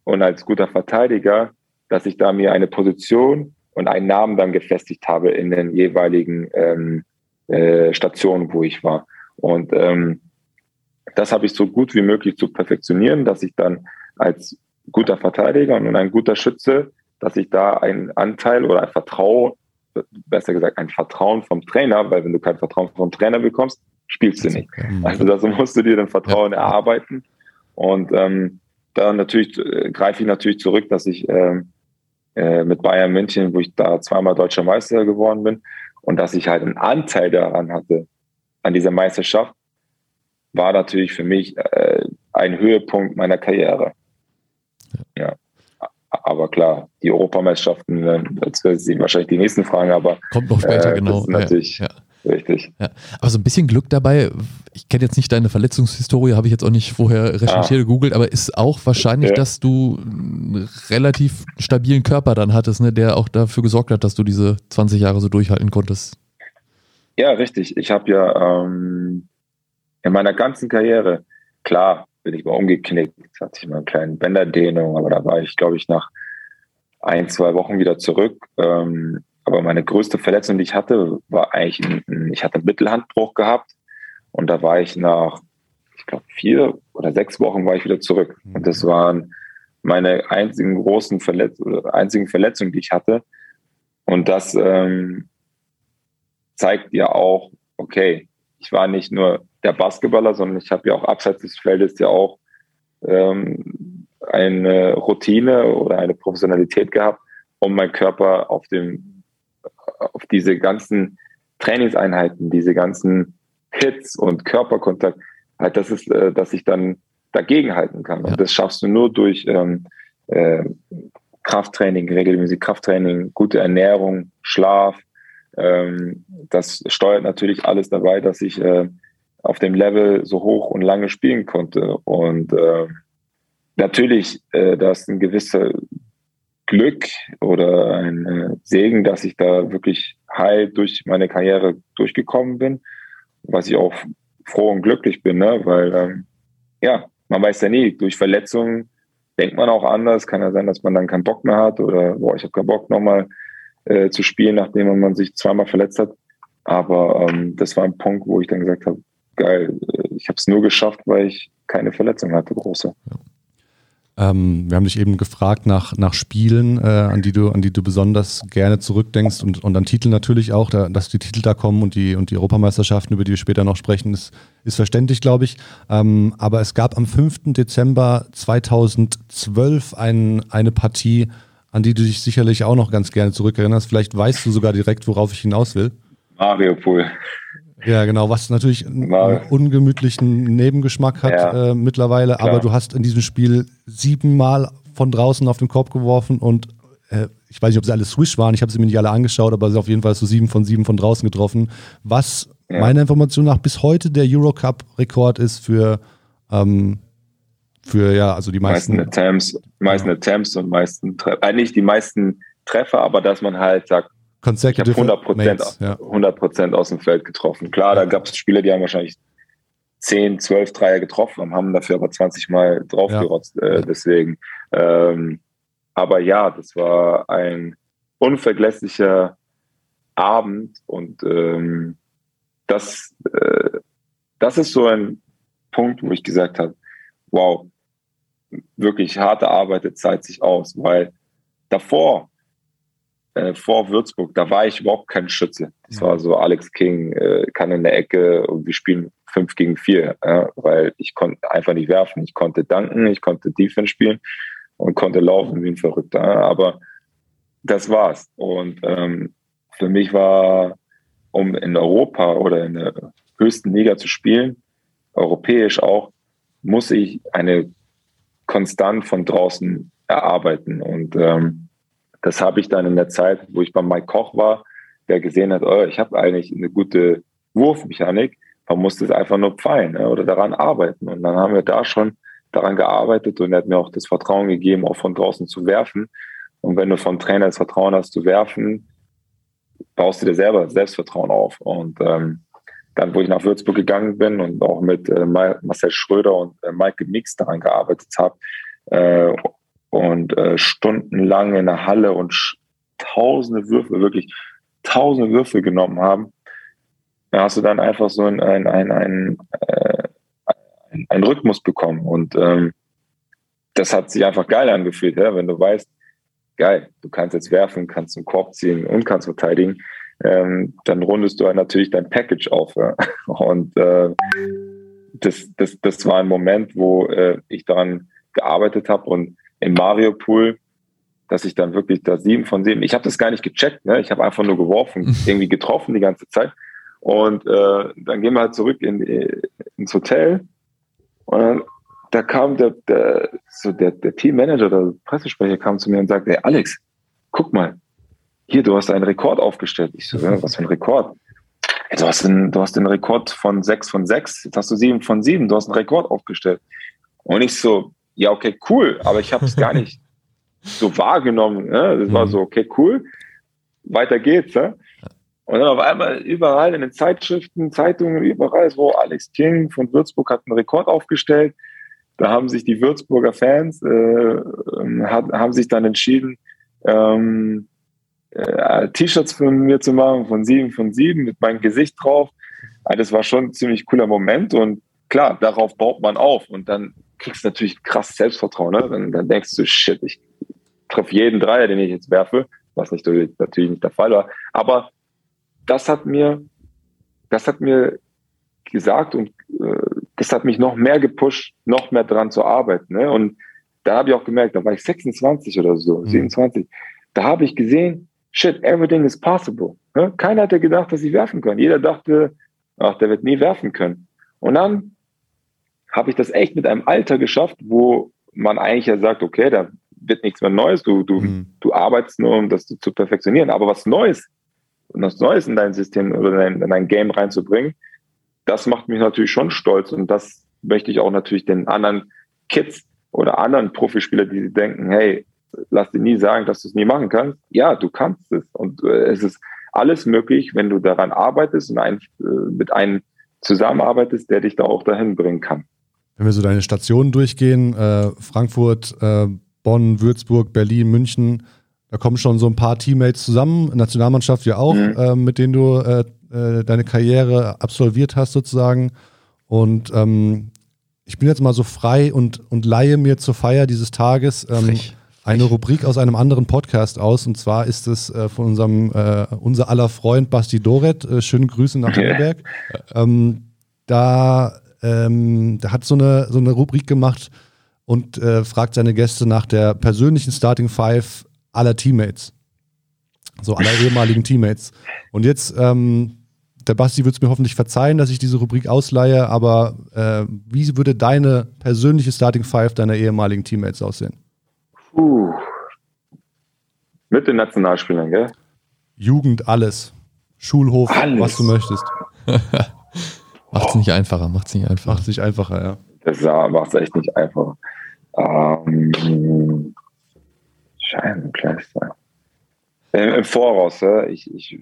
Speaker 3: und als guter Verteidiger, dass ich da mir eine Position und einen Namen dann gefestigt habe in den jeweiligen ähm, äh, Stationen, wo ich war. Und ähm, das habe ich so gut wie möglich zu perfektionieren, dass ich dann als guter Verteidiger und ein guter Schütze, dass ich da einen Anteil oder ein Vertrauen, besser gesagt ein Vertrauen vom Trainer, weil wenn du kein Vertrauen vom Trainer bekommst, spielst du nicht. Also das musst du dir dann Vertrauen erarbeiten. Und ähm, da natürlich äh, greife ich natürlich zurück, dass ich äh, äh, mit Bayern München, wo ich da zweimal deutscher Meister geworden bin und dass ich halt einen Anteil daran hatte, an dieser Meisterschaft, war natürlich für mich äh, ein Höhepunkt meiner Karriere. Ja. Aber klar, die Europameisterschaften, das sind wahrscheinlich die nächsten Fragen, aber
Speaker 1: kommt noch später, äh, genau.
Speaker 3: natürlich ja, ja. richtig.
Speaker 1: Ja. Aber so ein bisschen Glück dabei, ich kenne jetzt nicht deine Verletzungshistorie, habe ich jetzt auch nicht vorher recherchiert, ah. gegoogelt, aber ist auch wahrscheinlich, dass du einen relativ stabilen Körper dann hattest, ne, der auch dafür gesorgt hat, dass du diese 20 Jahre so durchhalten konntest.
Speaker 3: Ja, richtig. Ich habe ja ähm, in meiner ganzen Karriere, klar, bin ich mal umgeknickt, hatte ich mal eine kleine Bänderdehnung, aber da war ich, glaube ich, nach ein, zwei Wochen wieder zurück. Ähm, aber meine größte Verletzung, die ich hatte, war eigentlich, ein, ich hatte einen Mittelhandbruch gehabt und da war ich nach, ich glaube, vier oder sechs Wochen war ich wieder zurück. Mhm. Und das waren meine einzigen großen Verletzungen, einzigen Verletzungen, die ich hatte. Und das ähm, zeigt ja auch, okay, ich war nicht nur der Basketballer, sondern ich habe ja auch abseits des Feldes ja auch ähm, eine Routine oder eine Professionalität gehabt, um meinen Körper auf dem, auf diese ganzen Trainingseinheiten, diese ganzen Hits und Körperkontakt, halt, das ist, äh, dass ich dann dagegen halten kann. Und das schaffst du nur durch ähm, äh, Krafttraining, regelmäßig Krafttraining, gute Ernährung, Schlaf. Ähm, das steuert natürlich alles dabei, dass ich äh, auf dem Level so hoch und lange spielen konnte. Und äh, natürlich, äh, da ist ein gewisser Glück oder ein äh, Segen, dass ich da wirklich heil durch meine Karriere durchgekommen bin, was ich auch froh und glücklich bin, ne? weil ähm, ja, man weiß ja nie, durch Verletzungen denkt man auch anders. Kann ja sein, dass man dann keinen Bock mehr hat oder boah, ich habe keinen Bock nochmal äh, zu spielen, nachdem man sich zweimal verletzt hat. Aber ähm, das war ein Punkt, wo ich dann gesagt habe, geil. Ich habe es nur geschafft, weil ich keine Verletzung hatte, große. Ja.
Speaker 2: Ähm, wir haben dich eben gefragt nach, nach Spielen, äh, an, die du, an die du besonders gerne zurückdenkst und, und an Titel natürlich auch, da, dass die Titel da kommen und die, und die Europameisterschaften, über die wir später noch sprechen, ist, ist verständlich, glaube ich. Ähm, aber es gab am 5. Dezember 2012 ein, eine Partie, an die du dich sicherlich auch noch ganz gerne zurückerinnerst. Vielleicht weißt du sogar direkt, worauf ich hinaus will.
Speaker 3: Mariupol.
Speaker 2: Ja, genau, was natürlich einen ungemütlichen Nebengeschmack hat ja, äh, mittlerweile, klar. aber du hast in diesem Spiel siebenmal von draußen auf den Korb geworfen und äh, ich weiß nicht, ob sie alle Swish waren, ich habe sie mir nicht alle angeschaut, aber auf jeden Fall so sieben von sieben von draußen getroffen, was ja. meiner Information nach bis heute der Eurocup-Rekord ist für, ähm, für ja, also die meisten,
Speaker 3: meisten Attempts, meisten ja. Attempts und meisten Treffer, äh, die meisten Treffer, aber dass man halt sagt,
Speaker 2: Consecutive
Speaker 3: ich 100 Prozent, ja. 100 aus dem Feld getroffen. Klar, da gab es Spieler, die haben wahrscheinlich 10, 12 Dreier getroffen, haben dafür aber 20 Mal draufgerotzt. Ja. Äh, deswegen. Ähm, aber ja, das war ein unvergesslicher Abend und ähm, das, äh, das ist so ein Punkt, wo ich gesagt habe, wow, wirklich harte Arbeit zahlt sich aus, weil davor äh, vor Würzburg, da war ich überhaupt kein Schütze. Das war so, Alex King äh, kann in der Ecke und wir spielen fünf gegen vier, äh, weil ich konnte einfach nicht werfen. Ich konnte danken, ich konnte Defense spielen und konnte laufen wie ein Verrückter. Aber das war's. Und ähm, für mich war, um in Europa oder in der höchsten Liga zu spielen, europäisch auch, muss ich eine Konstant von draußen erarbeiten. Und ähm, das habe ich dann in der Zeit, wo ich bei Mike Koch war, der gesehen hat, oh, ich habe eigentlich eine gute Wurfmechanik, man muss das einfach nur pfeilen ne, oder daran arbeiten. Und dann haben wir da schon daran gearbeitet und er hat mir auch das Vertrauen gegeben, auch von draußen zu werfen. Und wenn du vom Trainer das Vertrauen hast zu werfen, baust du dir selber Selbstvertrauen auf. Und ähm, dann, wo ich nach Würzburg gegangen bin und auch mit äh, Marcel Schröder und äh, Michael Mix daran gearbeitet habe äh, und äh, stundenlang in der Halle und tausende Würfe, wirklich tausende Würfe genommen haben, da hast du dann einfach so ein, ein, ein, ein, äh, ein Rhythmus bekommen. Und ähm, das hat sich einfach geil angefühlt, ja? wenn du weißt, geil, du kannst jetzt werfen, kannst einen Korb ziehen und kannst verteidigen, ähm, dann rundest du natürlich dein Package auf. Ja? Und äh, das, das, das war ein Moment, wo äh, ich daran gearbeitet habe und im Mario Pool, dass ich dann wirklich da sieben von sieben, ich habe das gar nicht gecheckt, ne? ich habe einfach nur geworfen, irgendwie getroffen die ganze Zeit. Und äh, dann gehen wir halt zurück in, ins Hotel und dann da kam der, der, so der, der Teammanager, der Pressesprecher kam zu mir und sagte, hey Alex, guck mal, hier, du hast einen Rekord aufgestellt. Ich so, ja, was für ein Rekord? Hey, du, hast einen, du hast den Rekord von sechs von sechs, jetzt hast du sieben von sieben, du hast einen Rekord aufgestellt. Und ich so, ja, okay, cool, aber ich habe es gar nicht so wahrgenommen. Ne? Das war mhm. so, okay, cool, weiter geht's. Ne? Und dann auf einmal überall in den Zeitschriften, Zeitungen, überall, wo Alex King von Würzburg hat einen Rekord aufgestellt. Da haben sich die Würzburger Fans, äh, ähm, hat, haben sich dann entschieden, ähm, äh, T-Shirts von mir zu machen, von sieben von sieben, mit meinem Gesicht drauf. Also das war schon ein ziemlich cooler Moment und klar, darauf baut man auf und dann kriegst du natürlich krass Selbstvertrauen. Ne? Dann, dann denkst du, shit, ich treffe jeden Dreier, den ich jetzt werfe, was nicht, natürlich nicht der Fall war. Aber das hat mir, das hat mir gesagt und äh, das hat mich noch mehr gepusht, noch mehr dran zu arbeiten. Ne? Und da habe ich auch gemerkt, da war ich 26 oder so, mhm. 27. Da habe ich gesehen, shit, everything is possible. Ne? Keiner hätte gedacht, dass ich werfen kann. Jeder dachte, ach, der wird nie werfen können. Und dann habe ich das echt mit einem Alter geschafft, wo man eigentlich ja sagt, okay, da wird nichts mehr Neues. Du, du, mhm. du arbeitest nur, um das zu perfektionieren. Aber was Neues, was Neues in dein System oder in dein Game reinzubringen, das macht mich natürlich schon stolz und das möchte ich auch natürlich den anderen Kids oder anderen Profispieler, die denken, hey, lass dir nie sagen, dass du es nie machen kannst. Ja, du kannst es und äh, es ist alles möglich, wenn du daran arbeitest und ein, äh, mit einem zusammenarbeitest, der dich da auch dahin bringen kann.
Speaker 2: Wenn wir so deine Stationen durchgehen, äh, Frankfurt, äh, Bonn, Würzburg, Berlin, München, da kommen schon so ein paar Teammates zusammen, Nationalmannschaft ja auch, mhm. äh, mit denen du äh, äh, deine Karriere absolviert hast sozusagen. Und ähm, ich bin jetzt mal so frei und, und leihe mir zur Feier dieses Tages ähm, eine Rubrik aus einem anderen Podcast aus. Und zwar ist es äh, von unserem, äh, unser aller Freund Basti Doret. Äh, schöne Grüße nach Heidelberg. Ähm, da, ähm, der hat so eine, so eine Rubrik gemacht und äh, fragt seine Gäste nach der persönlichen Starting Five aller Teammates. So aller ehemaligen Teammates. Und jetzt ähm, der Basti wird es mir hoffentlich verzeihen, dass ich diese Rubrik ausleihe, aber äh, wie würde deine persönliche Starting Five deiner ehemaligen Teammates aussehen?
Speaker 3: Puh. Mit den Nationalspielern, gell?
Speaker 2: Jugend, alles. Schulhof, alles. was du möchtest.
Speaker 1: macht's nicht einfacher, macht's nicht einfacher.
Speaker 2: Macht's nicht einfacher, ja.
Speaker 3: Das macht's echt nicht einfacher. Ähm, Scheiße, Kleister. Im Voraus, ja. ich, ich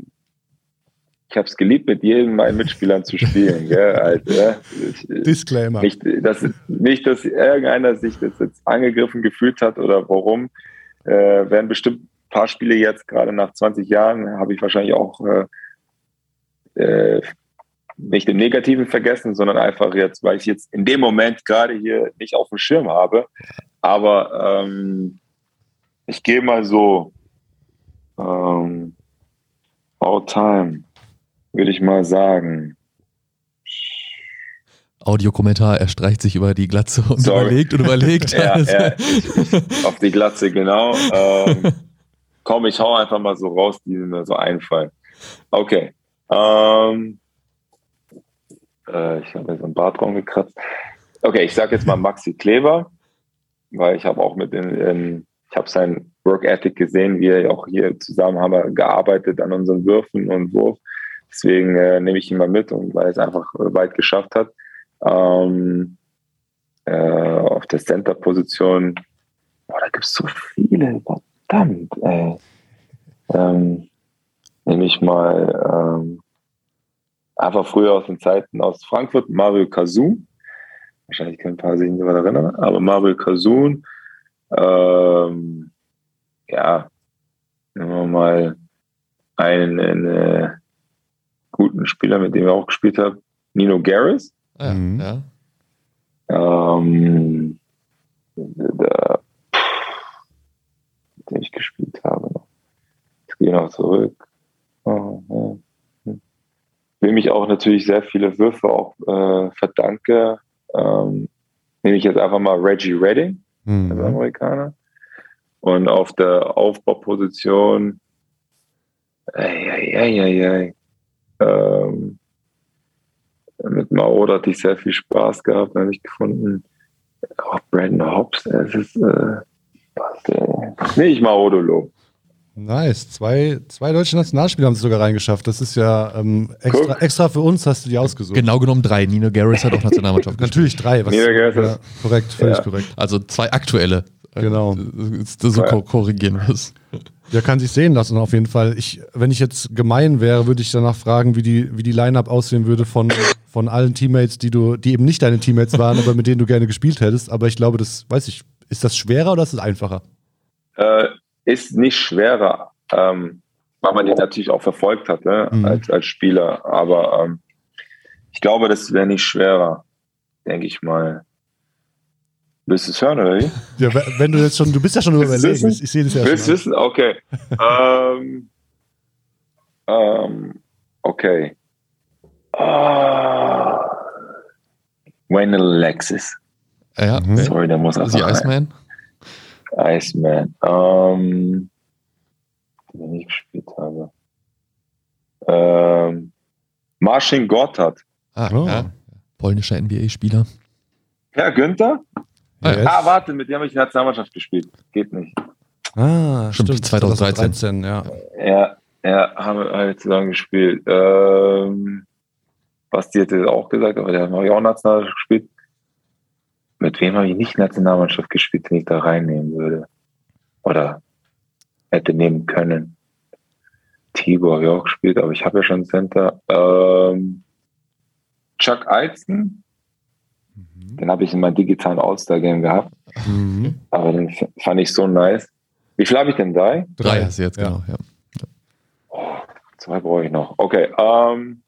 Speaker 3: ich habe es geliebt, mit jedem meinen Mitspielern zu spielen. Gell? Also, ich,
Speaker 2: Disclaimer.
Speaker 3: Nicht dass, nicht, dass irgendeiner sich das jetzt angegriffen gefühlt hat oder warum. Äh, werden bestimmt ein paar Spiele jetzt, gerade nach 20 Jahren, habe ich wahrscheinlich auch äh, äh, nicht im Negativen vergessen, sondern einfach jetzt, weil ich jetzt in dem Moment gerade hier nicht auf dem Schirm habe. Aber ähm, ich gehe mal so ähm, all time würde ich mal sagen.
Speaker 1: Audiokommentar, er streicht sich über die Glatze und Sorry. überlegt und überlegt.
Speaker 3: ja, ja, auf die Glatze, genau. Ähm, komm, ich hau einfach mal so raus, die mir so einfallen. Okay. Ähm, äh, ich habe jetzt einen Bartraum gekratzt. Okay, ich sage jetzt mal Maxi Kleber, weil ich habe auch mit den, in, ich habe sein Work Ethic gesehen, wie er auch hier zusammen haben wir gearbeitet an unseren Würfen und Wurf. Deswegen äh, nehme ich ihn mal mit und weil er es einfach weit geschafft hat. Ähm, äh, auf der Center-Position, da gibt es so viele, verdammt. Ey. Ähm, nehme ich mal ähm, einfach früher aus den Zeiten aus Frankfurt, Mario Kasun. Wahrscheinlich können ein paar sich nicht daran erinnern, aber Mario Kasun, ähm, ja, nehmen wir mal einen, einen guten Spieler, mit dem ich auch gespielt habe, Nino Garris.
Speaker 1: Ja, mhm. ja.
Speaker 3: Ähm, der, mit dem ich gespielt habe. Ich gehe noch zurück. Oh, ja. Wem ich auch natürlich sehr viele Würfe auch äh, verdanke, ähm, nehme ich jetzt einfach mal Reggie Redding, mhm. als Amerikaner. Und auf der Aufbauposition, ei, ei, ei. Ähm, mit Maodo hatte ich sehr viel Spaß gehabt, habe ich gefunden. Auch Brandon Hobbs, es ist äh, was, äh, nicht Maodolo.
Speaker 2: Nice. Zwei, zwei deutsche Nationalspieler haben es sogar reingeschafft. Das ist ja ähm, extra, extra für uns hast du die ausgesucht.
Speaker 1: Genau genommen drei. Nino Garris hat auch Nationalmannschaft
Speaker 2: Natürlich drei.
Speaker 3: Was Nino Garris
Speaker 2: ja, korrekt, völlig ja. korrekt.
Speaker 1: Also zwei aktuelle.
Speaker 2: Genau.
Speaker 1: So korrigieren muss.
Speaker 2: Ja, kann sich sehen lassen auf jeden Fall. Ich, wenn ich jetzt gemein wäre, würde ich danach fragen, wie die, wie die Line-Up aussehen würde von, von allen Teammates, die du, die eben nicht deine Teammates waren, aber mit denen du gerne gespielt hättest. Aber ich glaube, das, weiß ich, ist das schwerer oder ist es einfacher?
Speaker 3: Äh, ist nicht schwerer, ähm, weil man den natürlich auch verfolgt hat, ne? mhm. als, als Spieler. Aber ähm, ich glaube, das wäre nicht schwerer, denke ich mal. Willst du es hören, oder wie?
Speaker 2: Ja, wenn du jetzt schon, du bist ja schon überlegen. Ich, ich sehe das ja
Speaker 3: Willst du wissen? Okay. ähm, ähm, okay. Uh, Wayne Alexis.
Speaker 1: Ja,
Speaker 3: mhm. Sorry, der muss auch
Speaker 1: Die Iceman?
Speaker 3: Iceman. Ähm, den ich gespielt habe. Ähm, Marcin Gotthard.
Speaker 1: Ah, oh. ja. Polnischer NBA-Spieler.
Speaker 3: Herr Günther? Ah, yes. ah, warte, mit dem habe ich in der Nationalmannschaft gespielt. Geht nicht.
Speaker 2: Ah, stimmt, stimmt 2013. 2013.
Speaker 3: ja. Ja, ja, haben wir halt zusammen gespielt. Ähm, Basti hätte auch gesagt, aber der hat noch auch Nationalmannschaft gespielt. Mit wem habe ich nicht Nationalmannschaft gespielt, den ich da reinnehmen würde? Oder hätte nehmen können. Tibor habe ich auch gespielt, aber ich habe ja schon Center. Ähm, Chuck Eitzen, mhm. den habe ich in meinem digitalen All-Star-Game gehabt. Mhm. Aber den fand ich so nice. Wie viel habe ich denn da?
Speaker 1: Drei hast du jetzt, genau. Ja.
Speaker 3: Oh, zwei brauche ich noch. Okay. Ähm,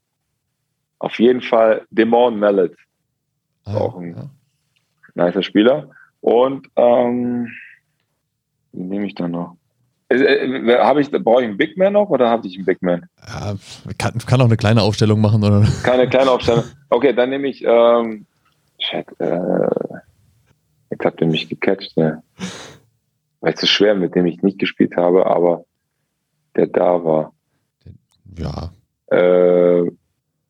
Speaker 3: auf jeden Fall Demon Mallet. Ah, auch ein ja. Nicer Spieler. Und ähm, nehme ich dann noch? Äh, habe ich, brauche ich einen Big Man noch oder habe ich einen Big Man?
Speaker 1: Ja, kann, kann auch eine kleine Aufstellung machen, oder?
Speaker 3: Keine kleine Aufstellung. Okay, dann nehme ich, ähm, shit, äh, jetzt habt ihr mich gecatcht, ne? Weil es ist schwer, mit dem ich nicht gespielt habe, aber der da war.
Speaker 1: Ja.
Speaker 3: Äh,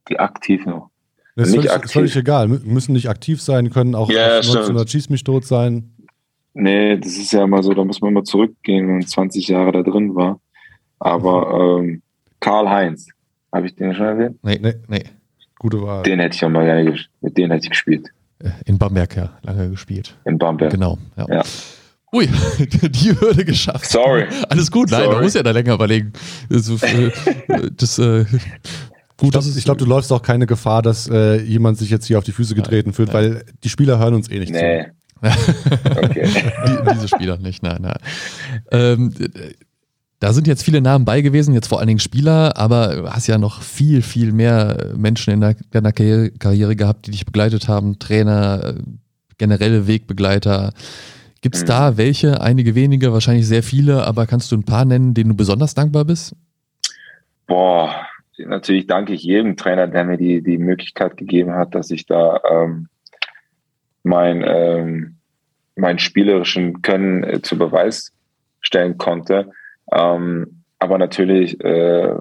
Speaker 3: die aktiv noch.
Speaker 2: Das ist, nicht völlig, aktiv. völlig egal. Müssen nicht aktiv sein, können auch
Speaker 3: ja,
Speaker 2: 1900 Schieß mich tot sein.
Speaker 3: Nee, das ist ja immer so, da muss man immer zurückgehen, wenn man 20 Jahre da drin war. Aber ähm, Karl-Heinz, habe ich den schon erwähnt?
Speaker 1: Nee, nee, nee.
Speaker 2: Gute Wahl.
Speaker 3: Den hätte ich auch mal gerne mit denen hätte ich gespielt.
Speaker 1: Äh, in Bamberg, ja, lange gespielt.
Speaker 3: In Bamberg.
Speaker 1: Genau, ja.
Speaker 3: ja.
Speaker 1: Ui, die Hürde geschafft.
Speaker 3: Sorry.
Speaker 1: Alles gut, nein, Sorry. man muss ja da länger überlegen. Das, äh, das äh,
Speaker 2: Gut, ich glaube, glaub, du läufst auch keine Gefahr, dass äh, jemand sich jetzt hier auf die Füße getreten fühlt, weil die Spieler hören uns eh nicht
Speaker 3: nee.
Speaker 2: zu.
Speaker 1: Okay. Die, diese Spieler nicht, nein, nein. Ähm, da sind jetzt viele Namen bei gewesen, jetzt vor allen Dingen Spieler, aber du hast ja noch viel, viel mehr Menschen in deiner Karriere gehabt, die dich begleitet haben, Trainer, generelle Wegbegleiter. Gibt es mhm. da welche, einige wenige, wahrscheinlich sehr viele, aber kannst du ein paar nennen, denen du besonders dankbar bist?
Speaker 3: Boah, natürlich danke ich jedem Trainer, der mir die, die Möglichkeit gegeben hat, dass ich da ähm, mein, ähm, mein spielerischen Können äh, zu Beweis stellen konnte. Ähm, aber natürlich äh,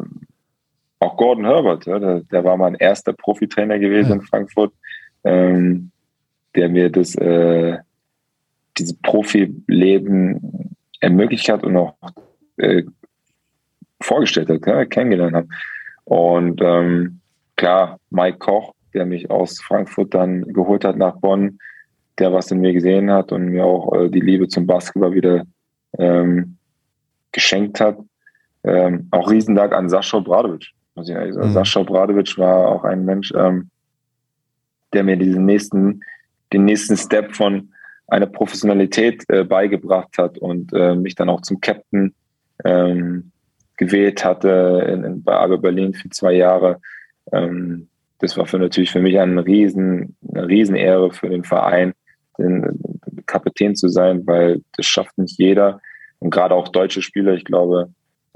Speaker 3: auch Gordon Herbert, ja, der, der, war mein erster Profitrainer gewesen ja. in Frankfurt, ähm, der mir das äh, dieses Profileben ermöglicht hat und auch äh, vorgestellt hat, ja, kennengelernt hat. Und ähm, klar, Mike Koch, der mich aus Frankfurt dann geholt hat nach Bonn, der was in mir gesehen hat und mir auch äh, die Liebe zum Basketball wieder ähm, geschenkt hat. Ähm, auch Riesendank an Sascha Bradovic. muss ich ehrlich sagen. Mhm. Sascha Bradovic war auch ein Mensch, ähm, der mir diesen nächsten, den nächsten Step von einer Professionalität äh, beigebracht hat und äh, mich dann auch zum Captain ähm, gewählt hatte in, in, bei Alba Berlin für zwei Jahre. Ähm, das war für natürlich für mich eine riesen, eine Riesenehre für den Verein, den, Kapitän zu sein, weil das schafft nicht jeder. Und gerade auch deutsche Spieler, ich glaube,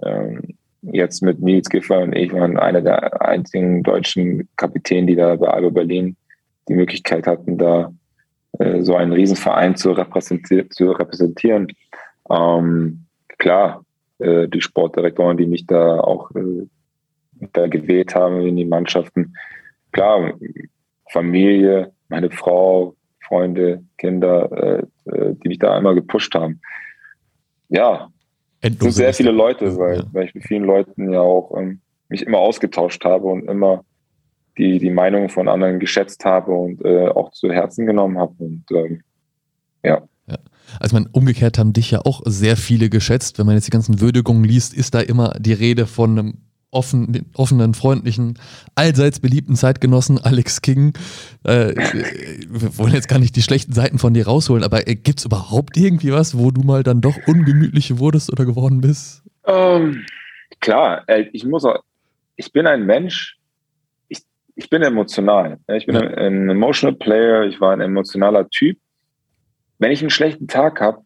Speaker 3: ähm, jetzt mit Nils Giffer und ich waren einer der einzigen deutschen Kapitäne, die da bei Alba Berlin die Möglichkeit hatten, da äh, so einen Riesenverein zu, repräsentieren. Zu repräsentieren. Ähm, klar, äh, die Sportdirektoren, die mich da auch äh, da gewählt haben in die Mannschaften, klar, Familie, meine Frau, Freunde, Kinder, äh, äh, die mich da einmal gepusht haben. Ja, es sind sehr viele Leute, weil, ja. weil ich mit vielen Leuten ja auch ähm, mich immer ausgetauscht habe und immer die, die Meinung von anderen geschätzt habe und äh, auch zu Herzen genommen habe. Und ähm, ja.
Speaker 1: Also man umgekehrt haben dich ja auch sehr viele geschätzt. Wenn man jetzt die ganzen Würdigungen liest, ist da immer die Rede von einem offen, offenen, freundlichen, allseits beliebten Zeitgenossen Alex King. Äh, wir wollen jetzt gar nicht die schlechten Seiten von dir rausholen, aber äh, gibt es überhaupt irgendwie was, wo du mal dann doch ungemütlich wurdest oder geworden bist?
Speaker 3: Ähm, klar, äh, ich muss auch, ich bin ein Mensch, ich, ich bin emotional. Ich bin ein, ein emotional Player, ich war ein emotionaler Typ. Wenn ich einen schlechten Tag habe,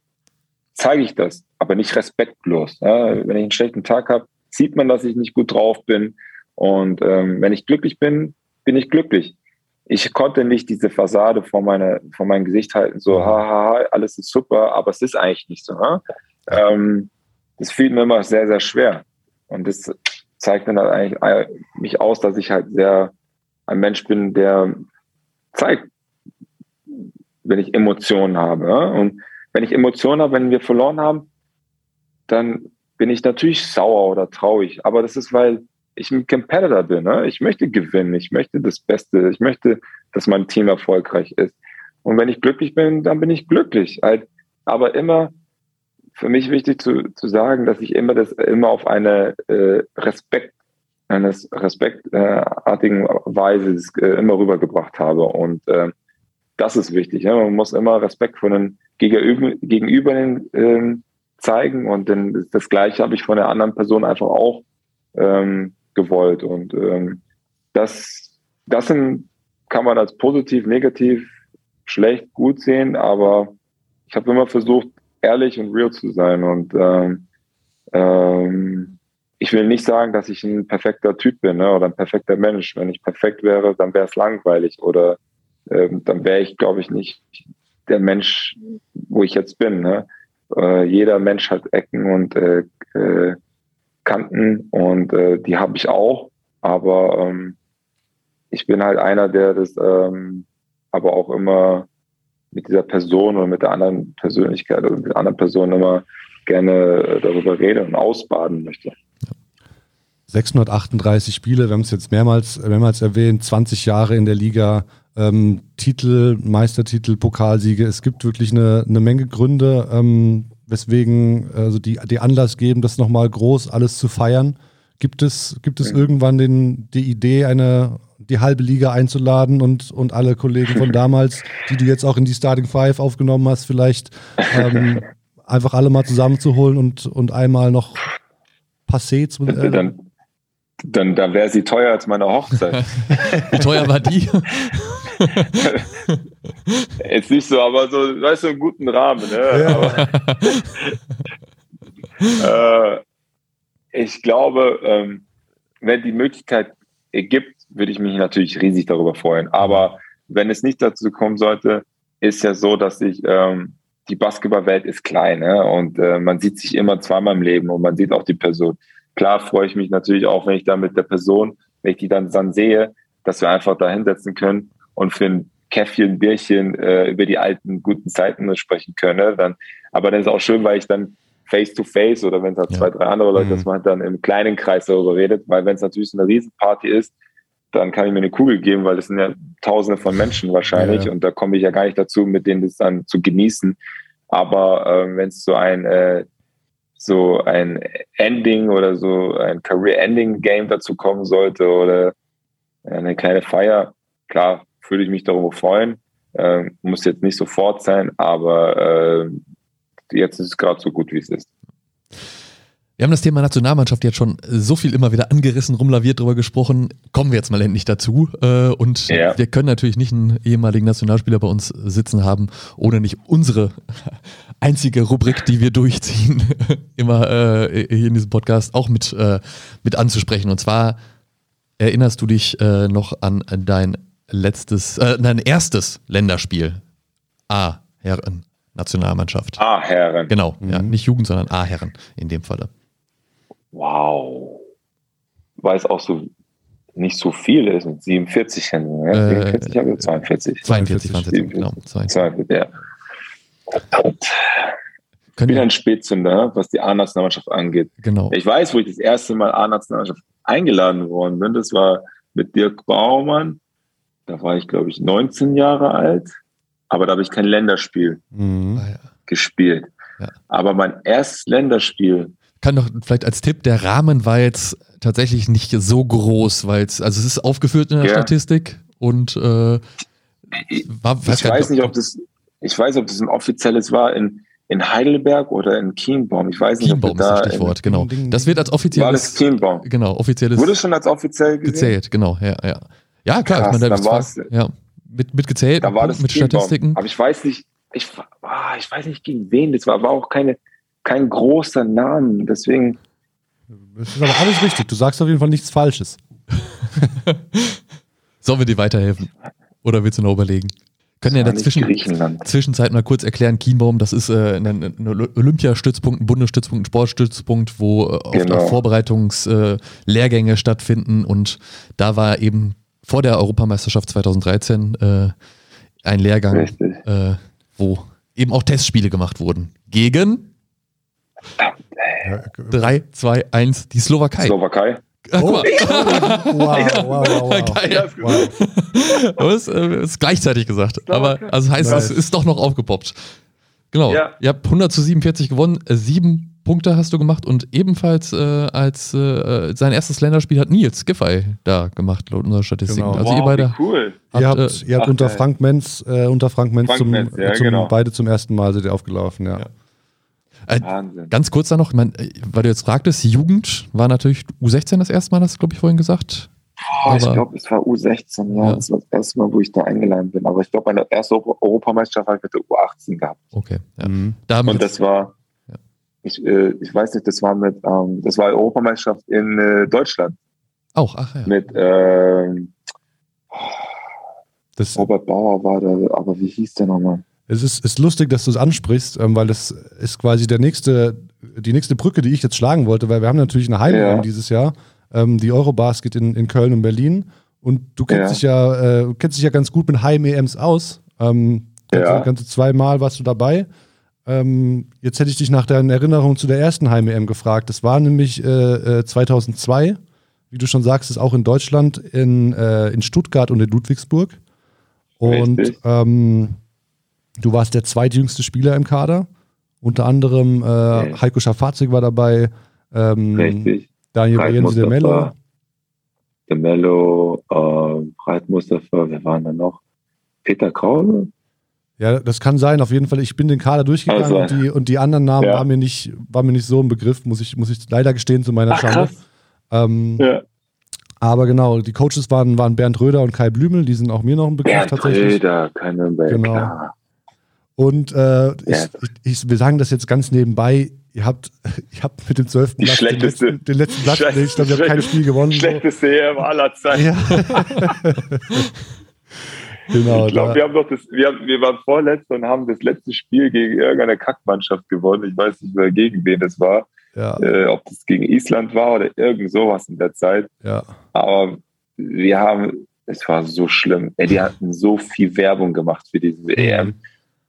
Speaker 3: zeige ich das, aber nicht respektlos. Ja? Wenn ich einen schlechten Tag habe, sieht man, dass ich nicht gut drauf bin. Und ähm, wenn ich glücklich bin, bin ich glücklich. Ich konnte nicht diese Fassade vor, meine, vor meinem Gesicht halten, so, haha, alles ist super, aber es ist eigentlich nicht so. Ne? Ähm, das fiel mir immer sehr, sehr schwer. Und das zeigt dann halt eigentlich äh, mich aus, dass ich halt sehr ein Mensch bin, der zeigt, wenn ich Emotionen habe. Und wenn ich Emotionen habe, wenn wir verloren haben, dann bin ich natürlich sauer oder traurig. Aber das ist, weil ich ein Competitor bin. Ne? Ich möchte gewinnen. Ich möchte das Beste. Ich möchte, dass mein Team erfolgreich ist. Und wenn ich glücklich bin, dann bin ich glücklich. Halt, aber immer für mich wichtig zu, zu sagen, dass ich immer das immer auf eine äh, Respekt eines respektartigen Weise äh, immer rübergebracht habe. Und äh, das ist wichtig. Ja? Man muss immer Respekt von den gegenüber, gegenüber den, äh, zeigen und dann das Gleiche habe ich von der anderen Person einfach auch ähm, gewollt und ähm, das das sind, kann man als positiv, negativ, schlecht, gut sehen, aber ich habe immer versucht ehrlich und real zu sein und ähm, ähm, ich will nicht sagen, dass ich ein perfekter Typ bin ne, oder ein perfekter Mensch. Wenn ich perfekt wäre, dann wäre es langweilig oder ähm, dann wäre ich, glaube ich, nicht der Mensch, wo ich jetzt bin. Ne? Äh, jeder Mensch hat Ecken und äh, äh, Kanten und äh, die habe ich auch. Aber ähm, ich bin halt einer, der das ähm, aber auch immer mit dieser Person oder mit der anderen Persönlichkeit oder mit der anderen Person immer gerne darüber reden und ausbaden möchte.
Speaker 2: 638 Spiele, wir haben es jetzt mehrmals, mehrmals erwähnt, 20 Jahre in der Liga, ähm, Titel, Meistertitel, Pokalsiege. Es gibt wirklich eine, eine Menge Gründe, ähm, weswegen also die, die Anlass geben, das nochmal groß alles zu feiern. Gibt es, gibt es irgendwann den, die Idee, eine, die halbe Liga einzuladen und, und alle Kollegen von damals, die du jetzt auch in die Starting Five aufgenommen hast, vielleicht ähm, einfach alle mal zusammenzuholen und, und einmal noch passé zu. Äh,
Speaker 3: dann, dann, dann wäre sie teuer als meine Hochzeit.
Speaker 1: Wie teuer war die?
Speaker 3: Jetzt nicht so, aber so, weißt du, einen guten Rahmen. Ne? Ja. Aber, äh, ich glaube, ähm, wenn die Möglichkeit ergibt, würde ich mich natürlich riesig darüber freuen. Aber wenn es nicht dazu kommen sollte, ist ja so, dass ich ähm, die Basketballwelt ist klein ne? und äh, man sieht sich immer zweimal im Leben und man sieht auch die Person. Klar freue ich mich natürlich auch, wenn ich da mit der Person, wenn ich die dann, dann sehe, dass wir einfach da hinsetzen können und für ein Käffchen, Bierchen äh, über die alten guten Zeiten sprechen können. Ne? Dann, aber dann ist auch schön, weil ich dann face to face oder wenn es halt ja. zwei, drei andere Leute, mhm. dass man dann im kleinen Kreis darüber redet, weil wenn es natürlich eine Riesenparty ist, dann kann ich mir eine Kugel geben, weil es sind ja tausende von Menschen wahrscheinlich ja. und da komme ich ja gar nicht dazu, mit denen das dann zu genießen. Aber äh, wenn es so ein äh, so ein Ending oder so ein Career-Ending-Game dazu kommen sollte oder eine kleine Feier, klar, würde ich mich darüber freuen. Ähm, muss jetzt nicht sofort sein, aber äh, jetzt ist es gerade so gut, wie es ist.
Speaker 1: Wir haben das Thema Nationalmannschaft jetzt schon so viel immer wieder angerissen, rumlaviert drüber gesprochen. Kommen wir jetzt mal endlich dazu. Äh, und ja. wir können natürlich nicht einen ehemaligen Nationalspieler bei uns sitzen haben, ohne nicht unsere einzige Rubrik, die wir durchziehen, immer äh, hier in diesem Podcast auch mit, äh, mit anzusprechen. Und zwar erinnerst du dich noch an dein letztes, dein erstes Länderspiel? A, Herren. Nationalmannschaft.
Speaker 3: A-Herren.
Speaker 1: Genau, mhm. ja, nicht Jugend, sondern A-Herren in dem Falle.
Speaker 3: Wow. Weil es auch so nicht so viel ist mit 47 Händen. Ja? Äh, 47 oder 42?
Speaker 1: 42 waren es jetzt, genau.
Speaker 3: 42, ja. Ich bin ein Spätzünder, was die A-Nationalmannschaft angeht.
Speaker 1: Genau.
Speaker 3: Ich weiß, wo ich das erste Mal A-Nationalmannschaft eingeladen worden bin. Das war mit Dirk Baumann. Da war ich, glaube ich, 19 Jahre alt. Aber da habe ich kein Länderspiel mhm. Ah, gespielt. Ja. Aber mein erstes Länderspiel
Speaker 1: kann doch vielleicht als Tipp, der Rahmen war jetzt tatsächlich nicht so groß, weil es, also es ist aufgeführt in der ja. Statistik und äh, war,
Speaker 3: ich weiß nicht, ob das, ich weiß, ob das ein offizielles war in, in Heidelberg oder in Chiembaum. Ich weiß nicht,
Speaker 1: Chiembaum ob das da ist das Stichwort, genau. Das wird als offizielles. War
Speaker 3: das Chiembaum?
Speaker 1: Genau, offizielles.
Speaker 3: Wurde schon als offiziell
Speaker 1: gesehen? gezählt, genau, ja, ja. Ja, klar,
Speaker 3: Krass, ich meine, da
Speaker 1: ja, mit, mit gezählt,
Speaker 3: da war das
Speaker 1: mit Chiembaum. Statistiken.
Speaker 3: Aber ich weiß nicht, ich, ah, ich weiß nicht gegen wen das war, war auch keine, kein großer Name. Deswegen.
Speaker 2: Das ist aber alles richtig. Du sagst auf jeden Fall nichts Falsches.
Speaker 1: Sollen wir dir weiterhelfen? Oder willst du noch überlegen? Können ja in der Zwischen Zwischenzeit mal kurz erklären, Kienbaum, das ist äh, ein, ein Olympiastützpunkt, ein Bundesstützpunkt, ein Sportstützpunkt, wo äh, oft genau. auch Vorbereitungslehrgänge äh, stattfinden und da war eben vor der Europameisterschaft 2013 äh, ein Lehrgang, äh, wo eben auch Testspiele gemacht wurden. Gegen 3, 2, 1, die Slowakei.
Speaker 3: Slowakei.
Speaker 2: Oh. oh. wow, wow, wow, wow. Geil.
Speaker 1: wow. Das äh, ist gleichzeitig gesagt. Aber also heißt, es ist doch noch aufgepoppt. Genau. Ja. Ihr habt 100 zu 47 gewonnen. Sieben Punkte hast du gemacht und ebenfalls äh, als äh, sein erstes Länderspiel hat Nils Giffey da gemacht, laut unserer Statistik.
Speaker 3: Genau.
Speaker 1: Also
Speaker 3: wow,
Speaker 1: ihr beide.
Speaker 3: Cool.
Speaker 2: Habt, ihr habt, äh, ihr habt Ach, unter Frank Menz, äh, unter Frank Menz, Frank zum, Menz ja, zum genau. beide zum ersten Mal sind ihr aufgelaufen, ja. ja.
Speaker 1: Äh, Wahnsinn. Ganz kurz da noch, mein, äh, weil du jetzt fragtest, Jugend war natürlich U16 das erste Mal, hast du, glaube ich, vorhin gesagt.
Speaker 3: Oh, ich glaube, es war U16, ja. ja. Das war das erste Mal, wo ich da eingeladen bin. Aber ich glaube, meine erste Europameisterschaft habe ich mit der U18 gehabt.
Speaker 1: Okay. Ja.
Speaker 3: Mhm. Da Und das war, ja. ich, äh, ich weiß nicht, das war mit, ähm, das war Europameisterschaft in äh, Deutschland.
Speaker 1: Auch, ach ja.
Speaker 3: Mit, ähm, das Robert Bauer war da, aber wie hieß der nochmal?
Speaker 2: Es ist, ist lustig, dass du es ansprichst, ähm, weil das ist quasi der nächste, die nächste Brücke, die ich jetzt schlagen wollte, weil wir haben natürlich eine heim ja. dieses Jahr, ähm, die Eurobasket in, in Köln und Berlin. Und du kennst ja. dich ja, äh, kennst dich ja ganz gut mit Heim-EMs aus. Ähm, ja. ganze zweimal warst du dabei. Ähm, jetzt hätte ich dich nach deinen Erinnerungen zu der ersten Heim-EM gefragt. Das war nämlich äh, 2002, äh, wie du schon sagst, ist auch in Deutschland, in, äh, in Stuttgart und in Ludwigsburg. Und ähm, Du warst der zweitjüngste Spieler im Kader. Unter anderem äh, Heiko Schafazik war dabei.
Speaker 3: Ähm, Richtig.
Speaker 2: Daniel Jensi de Mello.
Speaker 3: De Mello, äh, Reit Mustafa, wer waren da noch? Peter Krause?
Speaker 2: Ja, das kann sein. Auf jeden Fall, ich bin den Kader durchgegangen also, und, die, und die anderen Namen ja. waren, mir nicht, waren mir nicht so ein Begriff, muss ich, muss ich leider gestehen zu meiner Ach, Schande. Ähm, ja. Aber genau, die Coaches waren, waren Bernd Röder und Kai Blümel, die sind auch mir noch ein Begriff
Speaker 3: Bernd
Speaker 2: tatsächlich.
Speaker 3: Röder, keine
Speaker 2: genau. Klar. Und äh, ich, ich, ich, wir sagen das jetzt ganz nebenbei. Ihr habt, ihr habt mit dem 12.
Speaker 3: Platz den letzten,
Speaker 2: den letzten Platz. Ich glaube, ihr habt kein Spiel gewonnen.
Speaker 3: Schlechteste EM aller Zeiten. Ja. genau, ich glaube, wir haben doch das, wir, haben, wir waren vorletzter und haben das letzte Spiel gegen irgendeine Kackmannschaft gewonnen. Ich weiß nicht mehr, gegen wen es war. Ja. Äh, ob das gegen Island war oder irgend sowas in der Zeit.
Speaker 2: Ja.
Speaker 3: Aber wir haben, es war so schlimm. Ey, die hatten so viel Werbung gemacht für diese EM.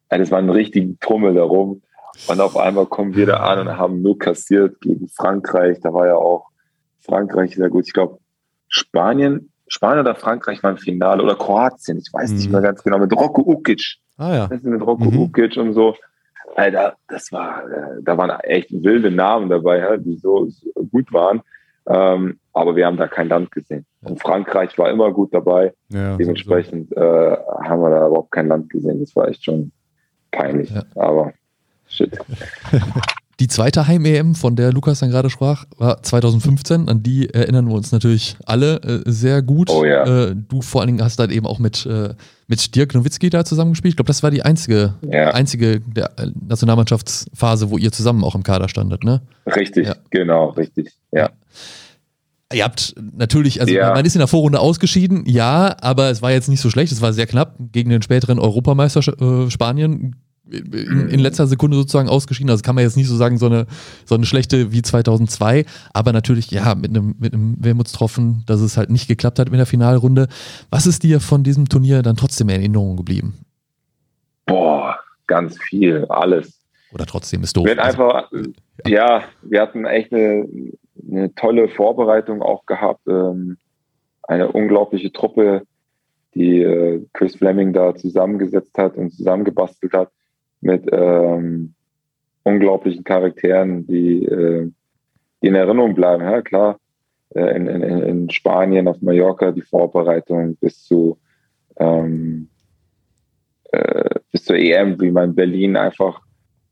Speaker 3: Das war ein richtiger Tummel darum. Und auf einmal kommen wir da an und haben nur kassiert gegen Frankreich. Da war ja auch Frankreich sehr gut. Ich glaube, Spanien, Spanien oder Frankreich war im Finale oder Kroatien. Ich weiß mhm. nicht mehr ganz genau. Mit Rocco Ukic.
Speaker 2: Ah ja.
Speaker 3: mit Rocco mhm. Ukic und so. Alter, das war, äh, da waren echt wilde Namen dabei, die so, so gut waren. Ähm, aber wir haben da kein Land gesehen. Und Frankreich war immer gut dabei. Ja, Dementsprechend äh, haben wir da überhaupt kein Land gesehen. Das war echt schon peinlich. Ja. Aber shit.
Speaker 1: Die zweite Heim-EM, von der Lukas dann gerade sprach, war 2015. An die erinnern wir uns natürlich alle äh, sehr gut.
Speaker 3: Oh, ja.
Speaker 1: äh, du vor allen Dingen hast dann eben auch mit, äh, mit Dirk Nowitzki da zusammengespielt. Ich glaube, das war die einzige, ja. einzige der äh, Nationalmannschaftsphase, wo ihr zusammen auch im Kader standet, ne?
Speaker 3: Richtig, ja. genau, richtig, ja.
Speaker 1: Ihr habt natürlich, also ja. man ist in der Vorrunde ausgeschieden, ja, aber es war jetzt nicht so schlecht, es war sehr knapp gegen den späteren Europameister äh, Spanien in, in, letzter Sekunde sozusagen ausgeschieden. Also kann man jetzt nicht so sagen, so eine, so eine schlechte wie 2002, aber natürlich, ja, mit einem, mit einem Wermutstropfen, dass es halt nicht geklappt hat mit der Finalrunde. Was ist dir von diesem Turnier dann trotzdem in Erinnerung geblieben?
Speaker 3: Boah, ganz viel, alles.
Speaker 1: Oder trotzdem ist doof.
Speaker 3: Wir hatten also, einfach, ja. ja. wir hatten echt eine, eine tolle Vorbereitung auch gehabt. Ähm, eine unglaubliche Truppe, die äh, Chris Fleming da zusammengesetzt hat und zusammengebastelt hat mit ähm, unglaublichen Charakteren, die, äh, die in Erinnerung bleiben. Ja, klar, äh, in, in, in Spanien, auf Mallorca die Vorbereitung bis zu ähm, äh, bis zur EM, wie man in Berlin einfach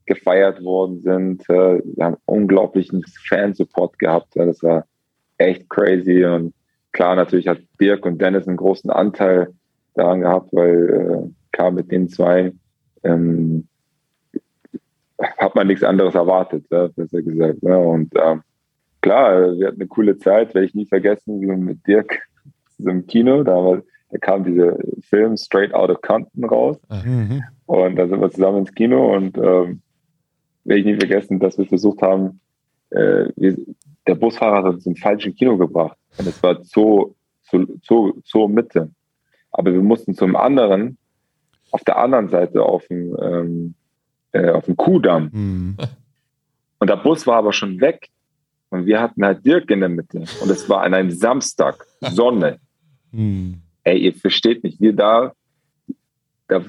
Speaker 3: gefeiert worden sind. Äh, wir haben unglaublichen Fansupport gehabt. Das war echt crazy. Und klar, natürlich hat Birk und Dennis einen großen Anteil daran gehabt, weil äh, klar mit den zwei ähm, hat man nichts anderes erwartet, ja, besser gesagt. Ja. Und ähm, klar, wir hatten eine coole Zeit, werde ich nie vergessen, wie wir mit Dirk im Kino, da, war, da kam dieser Film Straight Out of Compton raus. Mhm. Und da sind wir zusammen ins Kino und ähm, werde ich nie vergessen, dass wir versucht haben, äh, wir, der Busfahrer hat uns im falschen Kino gebracht. Und es war Zoo, Zoo, Zoo, Zoo Mitte. Aber wir mussten zum anderen, auf der anderen Seite auf dem, ähm, äh, auf dem Kuhdamm. Mhm. Und der Bus war aber schon weg. Und wir hatten halt Dirk in der Mitte. Und es war an einem Samstag, Sonne. Mhm. Ey, ihr versteht nicht, wir da, da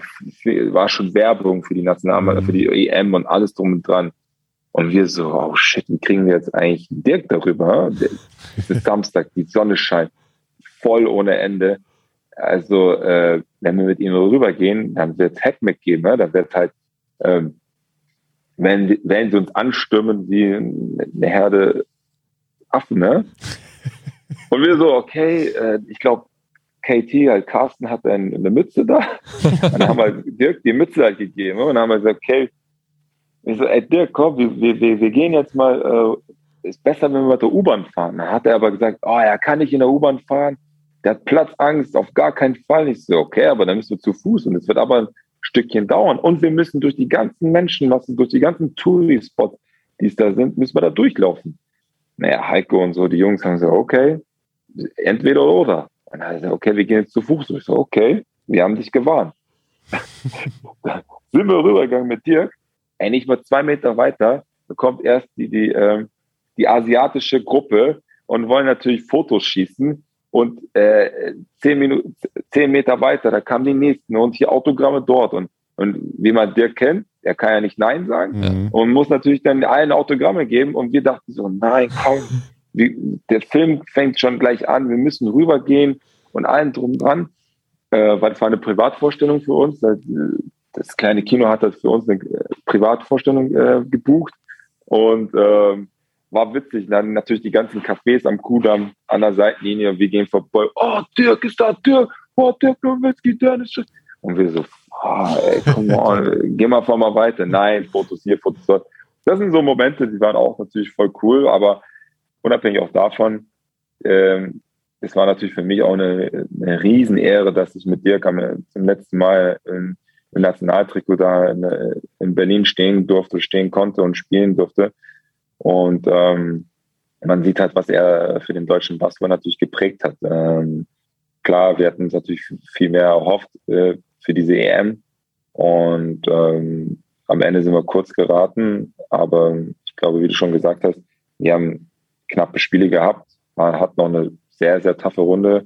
Speaker 3: war schon Werbung für die Nationalmannschaft, für die EM und alles drum und dran. Und wir so, oh shit, wie kriegen wir jetzt eigentlich Dirk darüber? Es ist Samstag, die Sonne scheint voll ohne Ende. Also, äh, wenn wir mit ihm rübergehen, dann wird es Hack mitgeben, ne? dann wird halt ähm, wenn, wenn sie uns anstürmen wie eine Herde Affen, ne? Und wir so, okay, äh, ich glaube, KT, halt Carsten hat eine, eine Mütze da. dann haben wir Dirk die Mütze halt gegeben. Und dann haben wir gesagt, okay, ich so, ey Dirk, komm, wir, wir, wir gehen jetzt mal, äh, ist besser, wenn wir mit der U-Bahn fahren. Dann hat er aber gesagt, oh, er kann nicht in der U-Bahn fahren. Der hat Platzangst, auf gar keinen Fall. Ich so, okay, aber dann müssen wir zu Fuß. Und es wird aber Stückchen dauern. Und wir müssen durch die ganzen Menschenmassen, durch die ganzen Touri-Spots, die es da sind, müssen wir da durchlaufen. Naja, Heiko und so, die Jungs haben gesagt, okay, entweder oder. Und dann hat er gesagt, okay, wir gehen jetzt zu Fuß. Ich so, okay, wir haben dich gewarnt. sind wir rübergegangen mit Dirk. Ey, nicht mal zwei Meter weiter bekommt erst die, die, äh, die asiatische Gruppe und wollen natürlich Fotos schießen und äh, zehn, Minuten, zehn Meter weiter, da kamen die nächsten und hier Autogramme dort. Und, und wie man Dirk kennt, der kann ja nicht Nein sagen mhm. und muss natürlich dann allen Autogramme geben. Und wir dachten so, nein, komm, der Film fängt schon gleich an, wir müssen rübergehen und allen drum dran. Äh, weil es war eine Privatvorstellung für uns. Das, das kleine Kino hat das für uns eine äh, Privatvorstellung äh, gebucht. Und ähm, war witzig. Dann natürlich die ganzen Cafés am Kudamm an der Seitenlinie und wir gehen vorbei. Oh, Dirk ist da, Dirk. Oh, Dirk Nowitzki, Dennis. Und wir so, oh, ey, come on, geh mal vor mal weiter. Nein, Fotos hier, Fotos dort. Das sind so Momente, die waren auch natürlich voll cool, aber unabhängig auch davon, ähm, es war natürlich für mich auch eine, eine Riesenehre, dass ich mit Dirk am, zum letzten Mal im, im Nationaltrikot da in, in Berlin stehen durfte, stehen konnte und spielen durfte. Und ähm, man sieht halt, was er für den deutschen Basketball natürlich geprägt hat. Ähm, klar, wir hatten uns natürlich viel mehr erhofft äh, für diese EM. Und ähm, am Ende sind wir kurz geraten. Aber ich glaube, wie du schon gesagt hast, wir haben knappe Spiele gehabt. Man hat noch eine sehr, sehr taffe Runde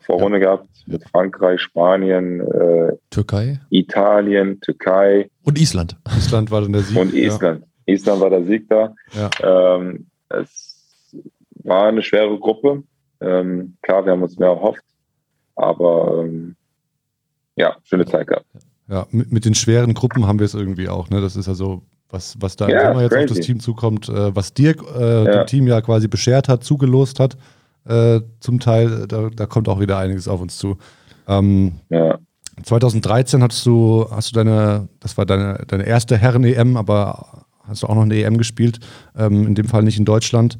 Speaker 3: Vorrunde ja. gehabt mit Frankreich, Spanien, äh,
Speaker 1: Türkei,
Speaker 3: Italien, Türkei
Speaker 1: und Island.
Speaker 2: Island war dann der Sieg.
Speaker 3: Und Island. Ja. Island war der Sieg da. Ja. Ähm, es war eine schwere Gruppe. Ähm, klar, wir haben uns mehr erhofft, aber ähm, ja, schöne Zeit gehabt.
Speaker 2: Ja, mit, mit, den schweren Gruppen haben wir es irgendwie auch. Ne? Das ist also was, was da ja, immer jetzt crazy. auf das Team zukommt, äh, was Dirk äh, ja. dem Team ja quasi beschert hat, zugelost hat. Äh, zum Teil, da, da, kommt auch wieder einiges auf uns zu. Ähm, ja. 2013 hattest du, hast du deine, das war deine, deine erste Herren-EM, aber hast du auch noch eine EM gespielt, ähm, in dem Fall nicht in Deutschland.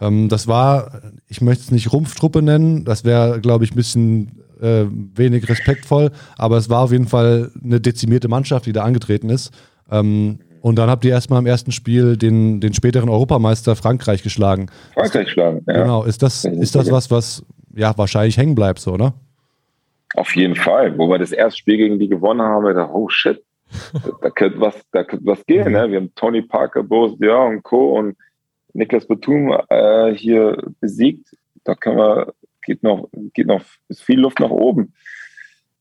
Speaker 2: Ähm, das war, ich möchte es nicht Rumpftruppe nennen, das wäre, glaube ich, ein bisschen äh, wenig respektvoll, aber es war auf jeden Fall eine dezimierte Mannschaft, die da angetreten ist. Ähm, und dann habt ihr erstmal im ersten Spiel den, den späteren Europameister Frankreich geschlagen.
Speaker 3: Frankreich geschlagen,
Speaker 2: ja. Genau. Ist das, ist das was, was ja wahrscheinlich hängen bleibt, so, oder?
Speaker 3: Auf jeden Fall. Wo wir das erste Spiel gegen die gewonnen haben, dachten, oh shit, da könnte was, da könnte was gehen. Ne? Wir haben Tony Parker, Boris Dior und Co. und Niklas Batum äh, hier besiegt. Da können wir, geht noch, geht noch, ist viel Luft nach oben.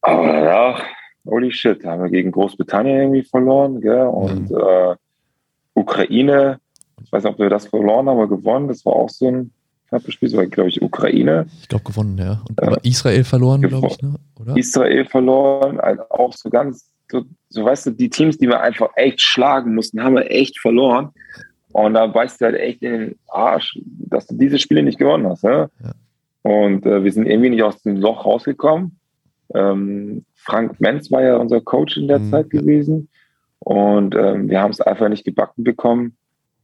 Speaker 3: Aber danach holy shit, haben wir gegen Großbritannien irgendwie verloren, gell? Und mhm. äh, Ukraine, ich weiß nicht, ob wir das verloren haben oder gewonnen, das war auch so ein knappes Spiel, das war, glaube ich, Ukraine.
Speaker 1: Ich glaube, gewonnen, ja. Und äh, Israel verloren, glaube ich, ne?
Speaker 3: oder? Israel verloren, also auch so ganz, so, so, weißt du, die Teams, die wir einfach echt schlagen mussten, haben wir echt verloren. Und da weißt du halt echt in den Arsch, dass du diese Spiele nicht gewonnen hast. Ja? ja. Und äh, wir sind irgendwie nicht aus dem Loch rausgekommen. Ähm, Frank Menz war ja unser Coach in der mhm. Zeit gewesen. Und ähm, wir haben es einfach nicht gebacken bekommen,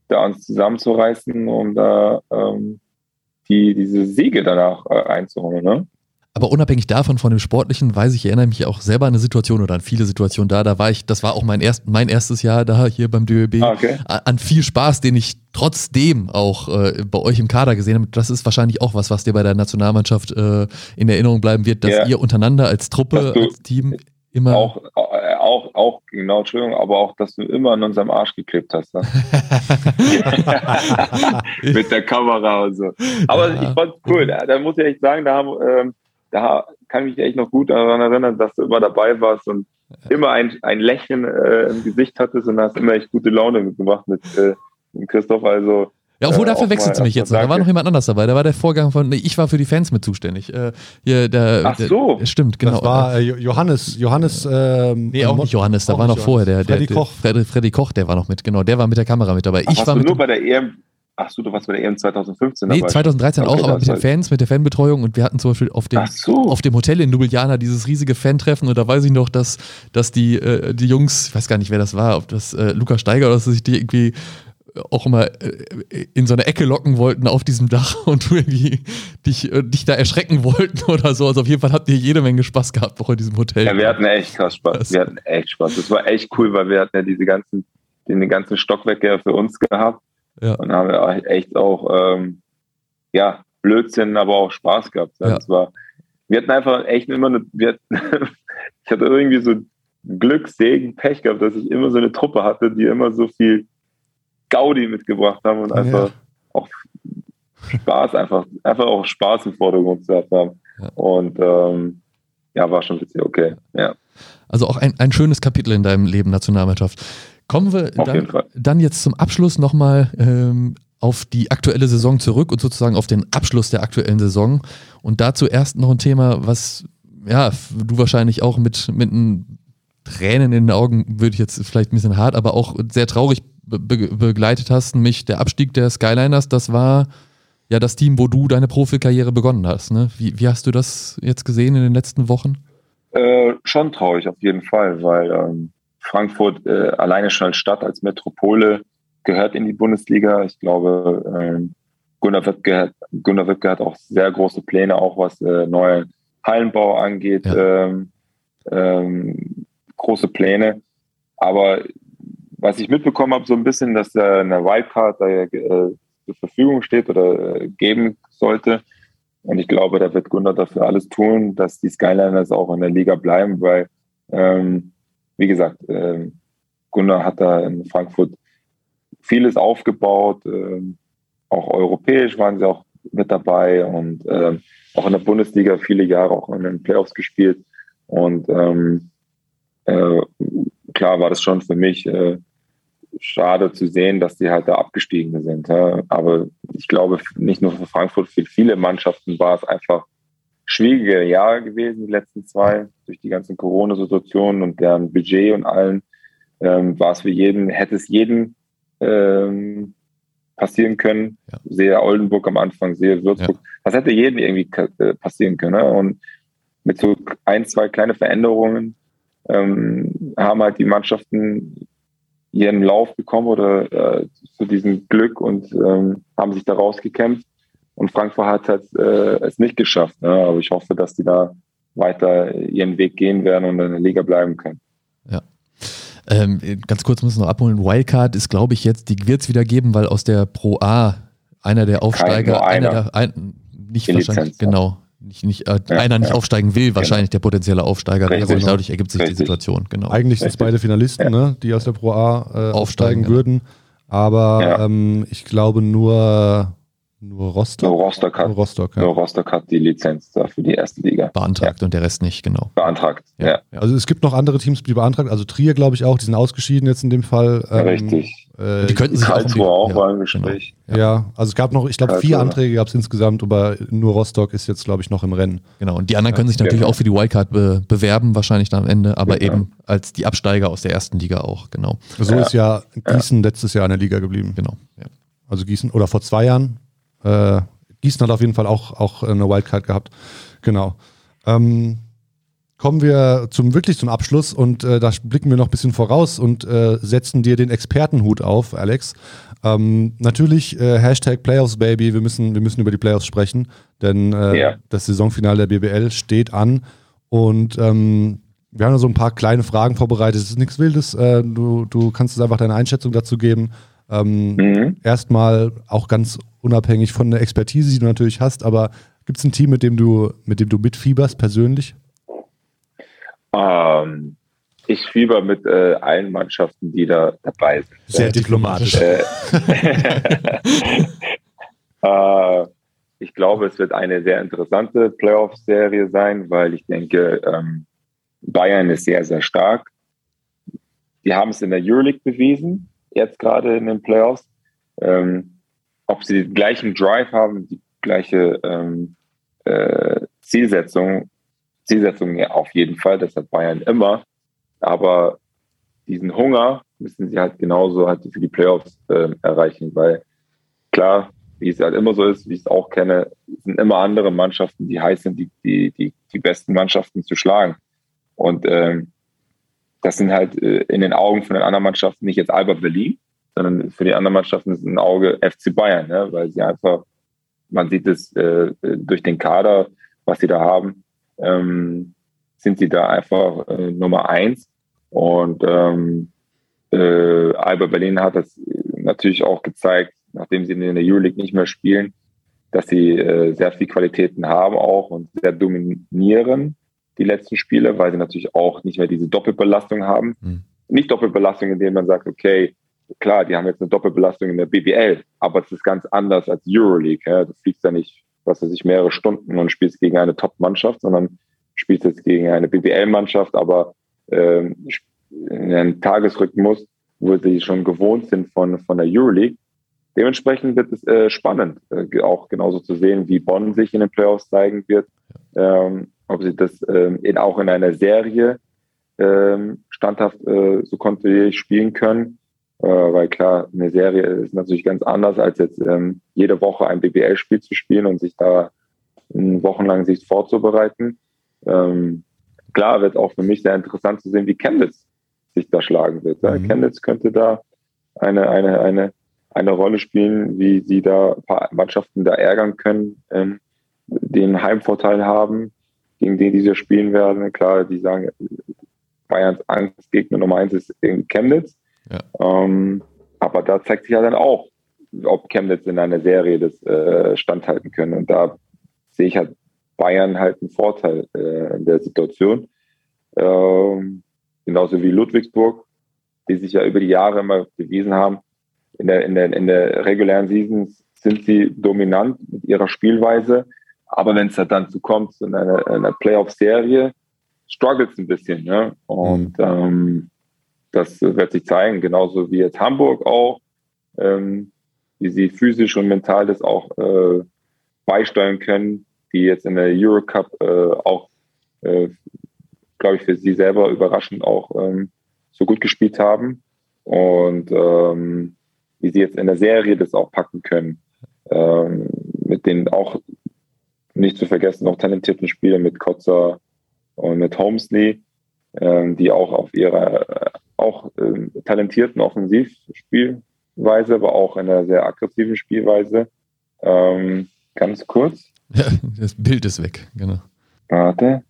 Speaker 3: da uns zusammenzureißen, um da ähm, die, diese Siege danach äh, einzuholen. Ne?
Speaker 1: Aber unabhängig davon, von dem Sportlichen, weiß ich, ich erinnere mich auch selber an eine Situation oder an viele Situationen da. Da war ich, das war auch mein, erst, mein erstes Jahr da hier beim DÖB. Ah, okay. An viel Spaß, den ich trotzdem auch äh, bei euch im Kader gesehen habe. Das ist wahrscheinlich auch was, was dir bei der Nationalmannschaft äh, in Erinnerung bleiben wird, dass ja. ihr untereinander als Truppe, als Team immer.
Speaker 3: Auch, äh, auch, auch, genau, Entschuldigung, aber auch, dass du immer an unserem Arsch geklebt hast. Ne? Mit der Kamera und so. Aber ja. ich fand es cool. Da, da, muss ich echt sagen, da haben. Ähm, da kann ich mich echt noch gut daran erinnern, dass du immer dabei warst und immer ein, ein Lächeln äh, im Gesicht hattest und hast immer echt gute Laune mitgemacht mit, äh, mit Christoph. Also
Speaker 1: ja, obwohl, äh, da verwechselt du mich jetzt. Da war noch jemand anders dabei. Da war der Vorgang von, nee, ich war für die Fans mit zuständig. Äh, hier, der,
Speaker 3: Ach so.
Speaker 1: Der, stimmt, genau.
Speaker 2: Das war äh, Johannes, Johannes, ähm,
Speaker 1: Nee, auch nicht Johannes, da war noch vorher der, der, Freddy Koch. Freddy, Freddy Koch, der war noch mit, genau, der war mit der Kamera mit dabei.
Speaker 3: ich
Speaker 1: war
Speaker 3: nur bei der EM, Ach so, du warst bei der EM 2015
Speaker 1: Nee, 2013 auch, aber mit den Fans, mit der Fanbetreuung und wir hatten zum Beispiel auf dem, so. auf dem Hotel in Ljubljana dieses riesige Fan-Treffen und da weiß ich noch, dass, dass die, äh, die Jungs, ich weiß gar nicht, wer das war, ob das äh, Lukas Steiger oder dass sich die irgendwie auch immer äh, in so eine Ecke locken wollten auf diesem Dach und irgendwie dich, äh, dich da erschrecken wollten oder so. Also auf jeden Fall habt ihr jede Menge Spaß gehabt auch in diesem Hotel.
Speaker 3: Ja, wir hatten echt krass Spaß. Das wir hatten echt Spaß. Das war echt cool, weil wir hatten ja diese ganzen, den ganzen Stockwerke für uns gehabt ja. Und haben wir echt auch, ähm, ja, Blödsinn, aber auch Spaß gehabt. Ja. War, wir hatten einfach echt immer eine, hatten, ich hatte irgendwie so Glück, Segen, Pech gehabt, dass ich immer so eine Truppe hatte, die immer so viel Gaudi mitgebracht haben und einfach ja. auch Spaß, einfach, einfach auch Spaß im Vordergrund zu haben. Ja. Und ähm, ja, war schon witzig, okay. Ja.
Speaker 1: Also auch ein, ein schönes Kapitel in deinem Leben Nationalmannschaft. Kommen wir dann, dann, jetzt zum Abschluss nochmal ähm, auf die aktuelle Saison zurück und sozusagen auf den Abschluss der aktuellen Saison. Und dazu erst noch ein Thema, was ja, du wahrscheinlich auch mit, mit Tränen in den Augen, würde ich jetzt vielleicht ein bisschen hart, aber auch sehr traurig be begleitet hast, nämlich der Abstieg der Skyliners, das war ja das Team, wo du deine Profikarriere begonnen hast. Ne? Wie, wie hast du das jetzt gesehen in den letzten Wochen?
Speaker 3: Äh, schon traurig auf jeden Fall, weil ähm, Frankfurt äh, alleine schon als Stadt, als Metropole gehört in die Bundesliga. Ich glaube, ähm, Gunnar, Wittke, Gunnar Wittke hat auch sehr große Pläne, auch was äh, neuen Hallenbau angeht. Ja. Ähm, ähm, große Pläne. Aber was ich mitbekommen habe, so ein bisschen, dass da eine Wildcard da äh, zur Verfügung steht oder äh, geben sollte. Und ich glaube, da wird Gunnar dafür alles tun, dass die Skyliners auch in der Liga bleiben, weil ähm, wie gesagt, äh, Gunnar hat da in Frankfurt vieles aufgebaut. Äh, auch europäisch waren sie auch mit dabei und äh, auch in der Bundesliga viele Jahre auch in den Playoffs gespielt. Und ähm, äh, klar war das schon für mich äh, schade zu sehen, dass die halt da abgestiegen sind. Ja. Aber ich glaube, nicht nur für Frankfurt, für viele Mannschaften war es einfach schwierige Jahre gewesen, die letzten zwei, durch die ganzen Corona-Situationen und deren Budget und allen, ähm, war es für jeden, hätte es jeden ähm, passieren können. Ja. Sehe Oldenburg am Anfang, sehe Würzburg. Ja. Das hätte jedem irgendwie äh, passieren können. Ne? Und mit so ein, zwei kleine Veränderungen ähm, haben halt die Mannschaften ihren Lauf bekommen oder äh, zu diesem Glück und ähm, haben sich da rausgekämpft. Und Frankfurt hat halt, äh, es nicht geschafft. Ne? Aber ich hoffe, dass die da weiter ihren Weg gehen werden und in der Liga bleiben können.
Speaker 1: Ja. Ähm, ganz kurz muss ich noch abholen. Wildcard ist, glaube ich, jetzt, die wird es wieder geben, weil aus der Pro A einer der Aufsteiger, einer. einer der, ein, nicht wahrscheinlich, Lizenz, genau, nicht, nicht, äh, ja, einer nicht ja. aufsteigen will, genau. wahrscheinlich genau. der potenzielle Aufsteiger. Richtig. Also dadurch ergibt sich Richtig. die Situation, genau.
Speaker 2: Eigentlich sind es beide Finalisten, ja. ne, die aus der Pro A äh, aufsteigen, aufsteigen würden. Aber ähm, ich glaube nur nur Rostock?
Speaker 3: Nur Rostock hat, nur Rostock, ja. nur Rostock hat die Lizenz da für die erste Liga.
Speaker 1: Beantragt ja. und der Rest nicht, genau.
Speaker 3: Beantragt, ja.
Speaker 2: ja. Also es gibt noch andere Teams, die beantragt, also Trier glaube ich auch, die sind ausgeschieden jetzt in dem Fall.
Speaker 3: Ähm, Richtig.
Speaker 2: Äh, die könnten sich
Speaker 3: Karlsruhe auch, auch im Gespräch.
Speaker 2: Genau. Ja. also es gab noch, ich glaube vier Anträge gab es insgesamt, aber nur Rostock ist jetzt glaube ich noch im Rennen.
Speaker 1: Genau, und die anderen können sich natürlich genau. auch für die Wildcard be bewerben, wahrscheinlich dann am Ende, aber genau. eben als die Absteiger aus der ersten Liga auch, genau.
Speaker 2: So ist ja Gießen letztes Jahr in der Liga geblieben.
Speaker 1: Genau.
Speaker 2: Also Gießen, oder vor zwei Jahren, äh, Gießen hat auf jeden Fall auch, auch eine Wildcard gehabt. Genau. Ähm, kommen wir zum wirklich zum Abschluss und äh, da blicken wir noch ein bisschen voraus und äh, setzen dir den Expertenhut auf, Alex. Ähm, natürlich äh, Hashtag Playoffs Baby, wir müssen, wir müssen über die Playoffs sprechen, denn äh, ja. das Saisonfinale der BBL steht an und ähm, wir haben so ein paar kleine Fragen vorbereitet. Es ist nichts Wildes, äh, du, du kannst uns einfach deine Einschätzung dazu geben. Ähm, mhm. Erstmal auch ganz unabhängig von der Expertise, die du natürlich hast, aber gibt es ein Team, mit dem du, mit dem du mitfieberst persönlich?
Speaker 3: Ähm, ich fieber mit äh, allen Mannschaften, die da dabei sind.
Speaker 2: Sehr diplomatisch. Äh,
Speaker 3: äh, ich glaube, es wird eine sehr interessante Playoff-Serie sein, weil ich denke, ähm, Bayern ist sehr, sehr stark. Die haben es in der Euroleague bewiesen jetzt gerade in den Playoffs. Ähm, ob sie den gleichen Drive haben, die gleiche ähm, äh, Zielsetzung, Zielsetzung ja auf jeden Fall, das hat Bayern immer. Aber diesen Hunger müssen sie halt genauso halt für die Playoffs äh, erreichen, weil klar, wie es halt immer so ist, wie ich es auch kenne, sind immer andere Mannschaften, die heiß sind, die, die, die, die besten Mannschaften zu schlagen. Und ähm, das sind halt äh, in den Augen von den anderen Mannschaften nicht jetzt Alba Berlin, sondern für die anderen Mannschaften ist ein Auge FC Bayern, ne? weil sie einfach, man sieht es äh, durch den Kader, was sie da haben, ähm, sind sie da einfach äh, Nummer eins. Und ähm, äh, Alba Berlin hat das natürlich auch gezeigt, nachdem sie in der Euroleague nicht mehr spielen, dass sie äh, sehr viel Qualitäten haben auch und sehr dominieren die letzten Spiele, weil sie natürlich auch nicht mehr diese Doppelbelastung haben. Mhm. Nicht Doppelbelastung, indem man sagt, okay, klar, die haben jetzt eine Doppelbelastung in der BBL, aber es ist ganz anders als Euroleague. Ja? Du fliegst ja nicht, was weiß ich, mehrere Stunden und spielst gegen eine Top-Mannschaft, sondern spielst jetzt gegen eine BBL-Mannschaft, aber ähm, in einem Tagesrhythmus, wo sie schon gewohnt sind von, von der Euroleague. Dementsprechend wird es äh, spannend, äh, auch genauso zu sehen, wie Bonn sich in den Playoffs zeigen wird. Ähm, ob sie das ähm, in, auch in einer Serie ähm, standhaft äh, so kontinuierlich spielen können. Äh, weil klar, eine Serie ist natürlich ganz anders, als jetzt ähm, jede Woche ein BBL-Spiel zu spielen und sich da wochenlang sich vorzubereiten. Ähm, klar wird auch für mich sehr interessant zu sehen, wie Chemnitz sich da schlagen wird. Mhm. Chemnitz könnte da eine, eine, eine, eine Rolle spielen, wie sie da ein paar Mannschaften da ärgern können, ähm, den Heimvorteil haben, gegen den diese spielen werden. Klar, die sagen, Bayerns Angstgegner Nummer eins ist in Chemnitz. Ja. Ähm, aber da zeigt sich ja dann auch, ob Chemnitz in einer Serie das äh, standhalten können. Und da sehe ich halt Bayern halt einen Vorteil äh, in der Situation. Ähm, genauso wie Ludwigsburg, die sich ja über die Jahre immer bewiesen haben, in der, in der, in der regulären Season sind sie dominant mit ihrer Spielweise. Aber wenn es dann zu kommt, in einer, einer Playoff-Serie, struggles ein bisschen. Ne? Und mhm. ähm, das wird sich zeigen, genauso wie jetzt Hamburg auch, ähm, wie sie physisch und mental das auch äh, beisteuern können, die jetzt in der Eurocup äh, auch, äh, glaube ich, für sie selber überraschend auch ähm, so gut gespielt haben und ähm, wie sie jetzt in der Serie das auch packen können. Ähm, mit den auch nicht zu vergessen noch talentierten Spielern mit Kotzer und mit Holmesley, ähm, die auch auf ihrer äh, auch äh, talentierten Offensivspielweise, aber auch in einer sehr aggressiven Spielweise. Ähm, ganz kurz.
Speaker 1: Ja, das Bild ist weg, genau.
Speaker 3: Warte.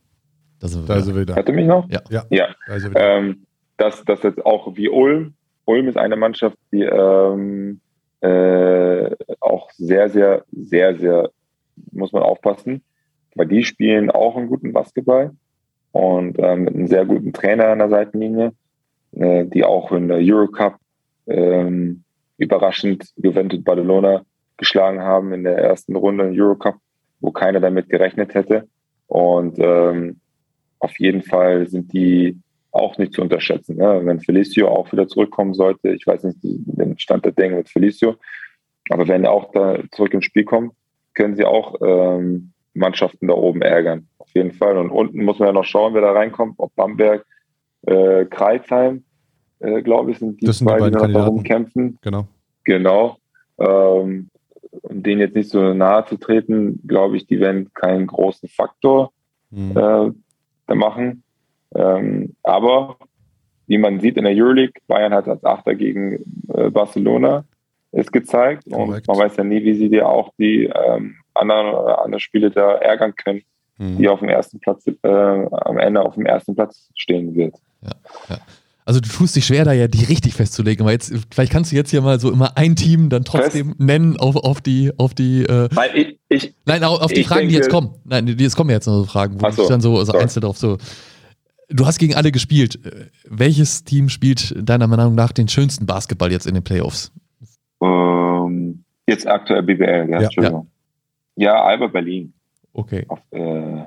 Speaker 2: Da sind wir, da
Speaker 3: wieder. Hört ihr mich noch?
Speaker 1: Ja.
Speaker 3: ja. ja. Da ähm, dass das jetzt auch wie Ulm, Ulm ist eine Mannschaft, die ähm, äh, auch sehr, sehr, sehr, sehr, muss man aufpassen, weil die spielen auch einen guten Basketball und äh, mit einem sehr guten Trainer an der Seitenlinie, äh, die auch in der Eurocup ähm, überraschend Juventus Barcelona geschlagen haben in der ersten Runde in Eurocup, wo keiner damit gerechnet hätte. Und ähm, auf jeden Fall sind die auch nicht zu unterschätzen. Ne? Wenn Felicio auch wieder zurückkommen sollte, ich weiß nicht den Stand der Dinge mit Felicio, aber wenn er auch da zurück ins Spiel kommt, können sie auch ähm, Mannschaften da oben ärgern. Auf jeden Fall. Und unten muss man ja noch schauen, wer da reinkommt, ob Bamberg, äh, Kreisheim, äh, glaube ich, sind die
Speaker 2: das sind zwei, die, die
Speaker 3: noch darum kämpfen.
Speaker 2: Genau.
Speaker 3: Genau. Ähm, um denen jetzt nicht so nahe zu treten, glaube ich, die werden keinen großen Faktor mhm. äh, da machen. Ähm, aber wie man sieht in der Euroleague, Bayern hat als Achter gegen äh, Barcelona es gezeigt Correct. und man weiß ja nie, wie sie dir auch die ähm, anderen oder anderen Spiele da ärgern können, mhm. die auf dem ersten Platz äh, am Ende auf dem ersten Platz stehen wird.
Speaker 1: Ja, ja. Also du tust dich schwer, da ja die richtig festzulegen, aber jetzt, vielleicht kannst du jetzt hier mal so immer ein Team dann trotzdem Fest? nennen auf, auf die, auf die äh,
Speaker 3: ich, ich,
Speaker 1: Nein, auf die Fragen, denke, die jetzt kommen. Nein, die, jetzt kommen jetzt noch so Fragen, wo so, ich dann so, so einzeln drauf so Du hast gegen alle gespielt. Welches Team spielt deiner Meinung nach den schönsten Basketball jetzt in den Playoffs?
Speaker 3: Jetzt aktuell BBL, ja, ja. Entschuldigung. Ja, ja Alba Berlin.
Speaker 1: Okay.
Speaker 3: Auf, äh,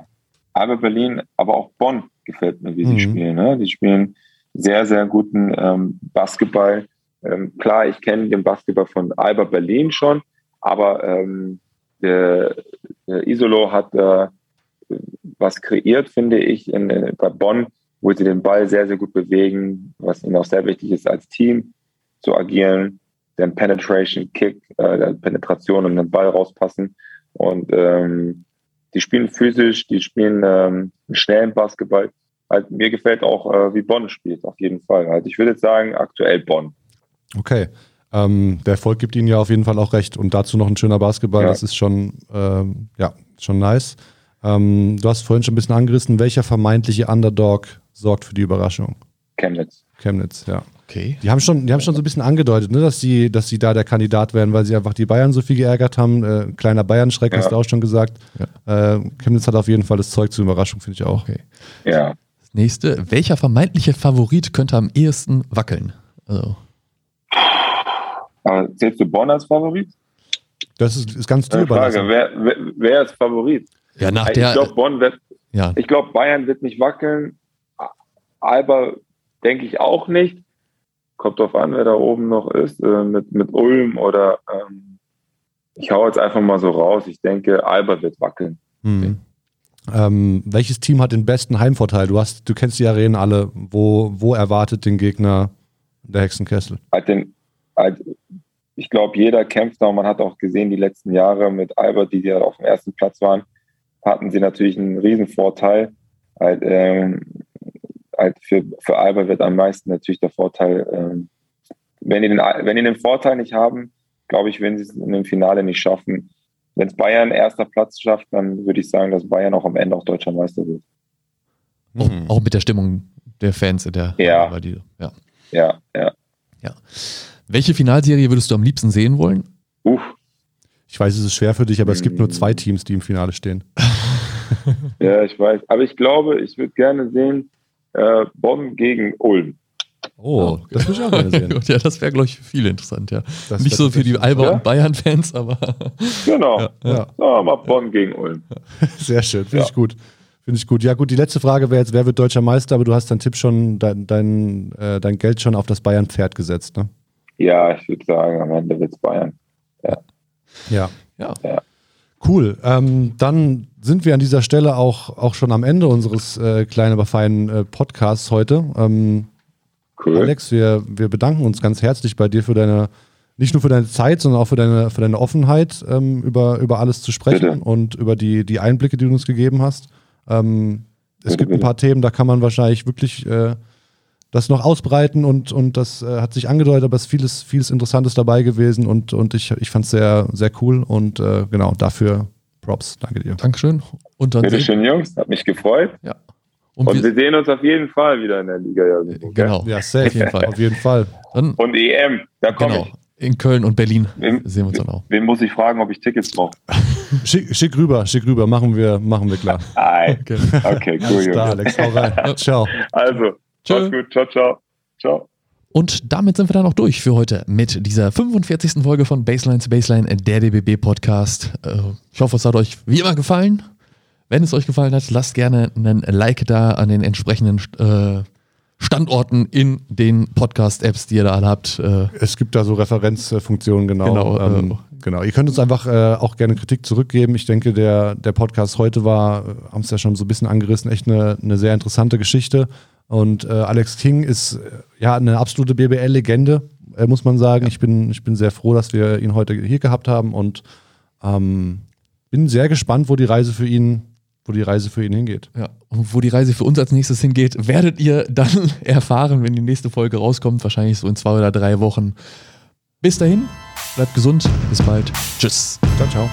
Speaker 3: Alba Berlin, aber auch Bonn gefällt mir, wie sie mhm. spielen. Ne? Die spielen sehr, sehr guten ähm, Basketball. Ähm, klar, ich kenne den Basketball von Alba Berlin schon, aber ähm, der, der Isolo hat äh, was kreiert, finde ich, in, in, bei Bonn, wo sie den Ball sehr, sehr gut bewegen, was ihnen auch sehr wichtig ist, als Team zu agieren, den Penetration Kick, äh, Penetration und den Ball rauspassen. Und ähm, die spielen physisch, die spielen ähm, einen schnellen Basketball. Halt, mir gefällt auch, äh, wie Bonn spielt, auf jeden Fall. Also ich würde jetzt sagen, aktuell Bonn.
Speaker 2: Okay. Ähm, der Erfolg gibt ihnen ja auf jeden Fall auch recht. Und dazu noch ein schöner Basketball, ja. das ist schon, ähm, ja, schon nice. Ähm, du hast vorhin schon ein bisschen angerissen, welcher vermeintliche Underdog sorgt für die Überraschung?
Speaker 3: Chemnitz.
Speaker 2: Chemnitz, ja. Okay. Die haben schon, die haben schon so ein bisschen angedeutet, ne, dass sie, dass sie da der Kandidat werden, weil sie einfach die Bayern so viel geärgert haben. Äh, kleiner Bayern-Schreck, ja. hast du auch schon gesagt. Ja. Äh, Chemnitz hat auf jeden Fall das Zeug zur Überraschung, finde ich auch. Okay.
Speaker 3: Ja.
Speaker 1: Das nächste, welcher vermeintliche Favorit könnte am ehesten wackeln? Also.
Speaker 3: Aber zählst du Bonn als Favorit?
Speaker 2: Das ist, ist ganz
Speaker 3: dürr. Frage, wer, wer, wer ist Favorit?
Speaker 1: Ja, nach der.
Speaker 3: Ich glaube, Bonn wird. Ja. Ich glaube, Bayern wird nicht wackeln. Alba denke ich auch nicht. Kommt drauf an, wer da oben noch ist, äh, mit, mit Ulm oder ähm, ich hau jetzt einfach mal so raus. Ich denke, Alba wird wackeln.
Speaker 2: Mhm. Ähm, welches Team hat den besten Heimvorteil? Du hast, du kennst die Arenen alle. Wo, wo erwartet den Gegner der Hexenkessel?
Speaker 3: Den, ich glaube, jeder kämpft da und man hat auch gesehen, die letzten Jahre mit Alba, die ja auf dem ersten Platz waren, hatten sie natürlich einen Riesenvorteil. Halt, ähm, für, für Alba wird am meisten natürlich der Vorteil, ähm, wenn, die den, wenn die den Vorteil nicht haben, glaube ich, wenn sie es in dem Finale nicht schaffen. Wenn es Bayern erster Platz schafft, dann würde ich sagen, dass Bayern auch am Ende auch deutscher Meister wird.
Speaker 1: Auch, mhm. auch mit der Stimmung der Fans in der
Speaker 3: ja.
Speaker 1: Die, ja.
Speaker 3: ja, ja.
Speaker 1: Ja. Welche Finalserie würdest du am liebsten sehen wollen?
Speaker 3: Uff,
Speaker 2: ich weiß, es ist schwer für dich, aber es gibt nur zwei Teams, die im Finale stehen.
Speaker 3: ja, ich weiß. Aber ich glaube, ich würde gerne sehen, äh, Bonn gegen Ulm.
Speaker 2: Oh, das würde ich auch gerne sehen.
Speaker 1: ja, das wäre, glaube ich, für viele interessant, ja.
Speaker 2: Das
Speaker 1: Nicht so für die Alba-
Speaker 3: Ja.
Speaker 1: und Bayern-Fans, aber
Speaker 3: Genau.
Speaker 1: Ja.
Speaker 2: Ja,
Speaker 3: So, mal Bonn gegen Ulm.
Speaker 2: sehr schön. Finde
Speaker 3: Ja.
Speaker 2: ich gut. Finde ich gut. Ja, gut, die letzte Frage wäre jetzt, wer wird deutscher Meister? Aber du hast deinen Tipp schon, dein, dein, äh, dein Geld schon auf das Bayern-Pferd gesetzt, ne?
Speaker 3: Ja, ich würde sagen, am Ende wird's Bayern.
Speaker 2: Ja.
Speaker 1: ja.
Speaker 2: Cool. Ähm, dann sind wir an dieser Stelle auch, auch schon am Ende unseres äh, kleinen, aber feinen äh, Podcasts heute. Ähm,
Speaker 3: Cool.
Speaker 2: Alex, wir, wir bedanken uns ganz herzlich bei dir für deine, nicht nur für deine Zeit, sondern auch für deine, für deine Offenheit, ähm, über, über alles zu sprechen
Speaker 3: Bitte.
Speaker 2: und über die, die Einblicke, die du uns gegeben hast. Ähm, es
Speaker 3: Bitte,
Speaker 2: gibt ein
Speaker 3: bitte.
Speaker 2: paar Themen, da kann man wahrscheinlich wirklich äh, das noch ausbreiten und, und das äh, hat sich angedeutet, aber es ist vieles, vieles Interessantes dabei gewesen und, und ich, ich fand es sehr, sehr cool und äh, genau, dafür Props. Danke dir.
Speaker 1: Dankeschön. Und dann
Speaker 3: Bitte
Speaker 1: sehen,
Speaker 3: schön, Jungs. Hat mich gefreut.
Speaker 1: ja. Und,
Speaker 3: Und
Speaker 1: wir,
Speaker 3: wir sehen uns auf jeden Fall wieder in der Liga. Ja, irgendwo, gell?
Speaker 1: genau.
Speaker 2: Ja, safe.
Speaker 1: Auf jeden Fall.
Speaker 2: Auf jeden Fall.
Speaker 1: Dann,
Speaker 3: Und EM, da komme
Speaker 1: genau.
Speaker 3: ich.
Speaker 1: In Köln und Berlin
Speaker 3: Wem,
Speaker 1: sehen wir uns dann auch.
Speaker 3: wem muss ich fragen, ob ich Tickets brauche?
Speaker 2: Schick, schick rüber, schick rüber, machen wir, machen wir klar.
Speaker 1: Okay.
Speaker 3: Okay, cool,
Speaker 2: Alles klar. Alex, hau rein. Ciao.
Speaker 3: Also,
Speaker 1: Tschö.
Speaker 3: mach's gut. Ciao, ciao. Ciao.
Speaker 1: Und damit sind wir dann auch durch für heute mit dieser 45. Folge von Baseline zu Baseline, der DBB Podcast. Äh, Ich hoffe, es hat euch wie immer gefallen. Wenn es euch gefallen hat, lasst gerne einen Like da an den entsprechenden äh, Standorten in den Podcast-Apps, die ihr da alle habt. Äh,
Speaker 2: Es gibt da so Referenzfunktionen, genau.
Speaker 1: Genau,
Speaker 2: ähm,
Speaker 1: äh,
Speaker 2: genau. Ihr könnt uns einfach auch gerne Kritik zurückgeben. Ich denke, der, der Podcast heute war, haben es ja schon so ein bisschen angerissen, echt eine, eine sehr interessante Geschichte. Und äh, Alex King ist äh, ja eine absolute BBL-Legende, äh, muss man sagen. Ich, bin, ich bin sehr froh, dass wir ihn heute hier gehabt haben und ähm, bin sehr gespannt, wo die Reise für ihn, wo die Reise für ihn hingeht.
Speaker 1: Ja, und wo die Reise für uns als nächstes hingeht, werdet ihr dann erfahren, wenn die nächste Folge rauskommt. Wahrscheinlich so in zwei oder drei Wochen. Bis dahin, bleibt gesund, bis bald. Tschüss.
Speaker 2: Ciao, ciao.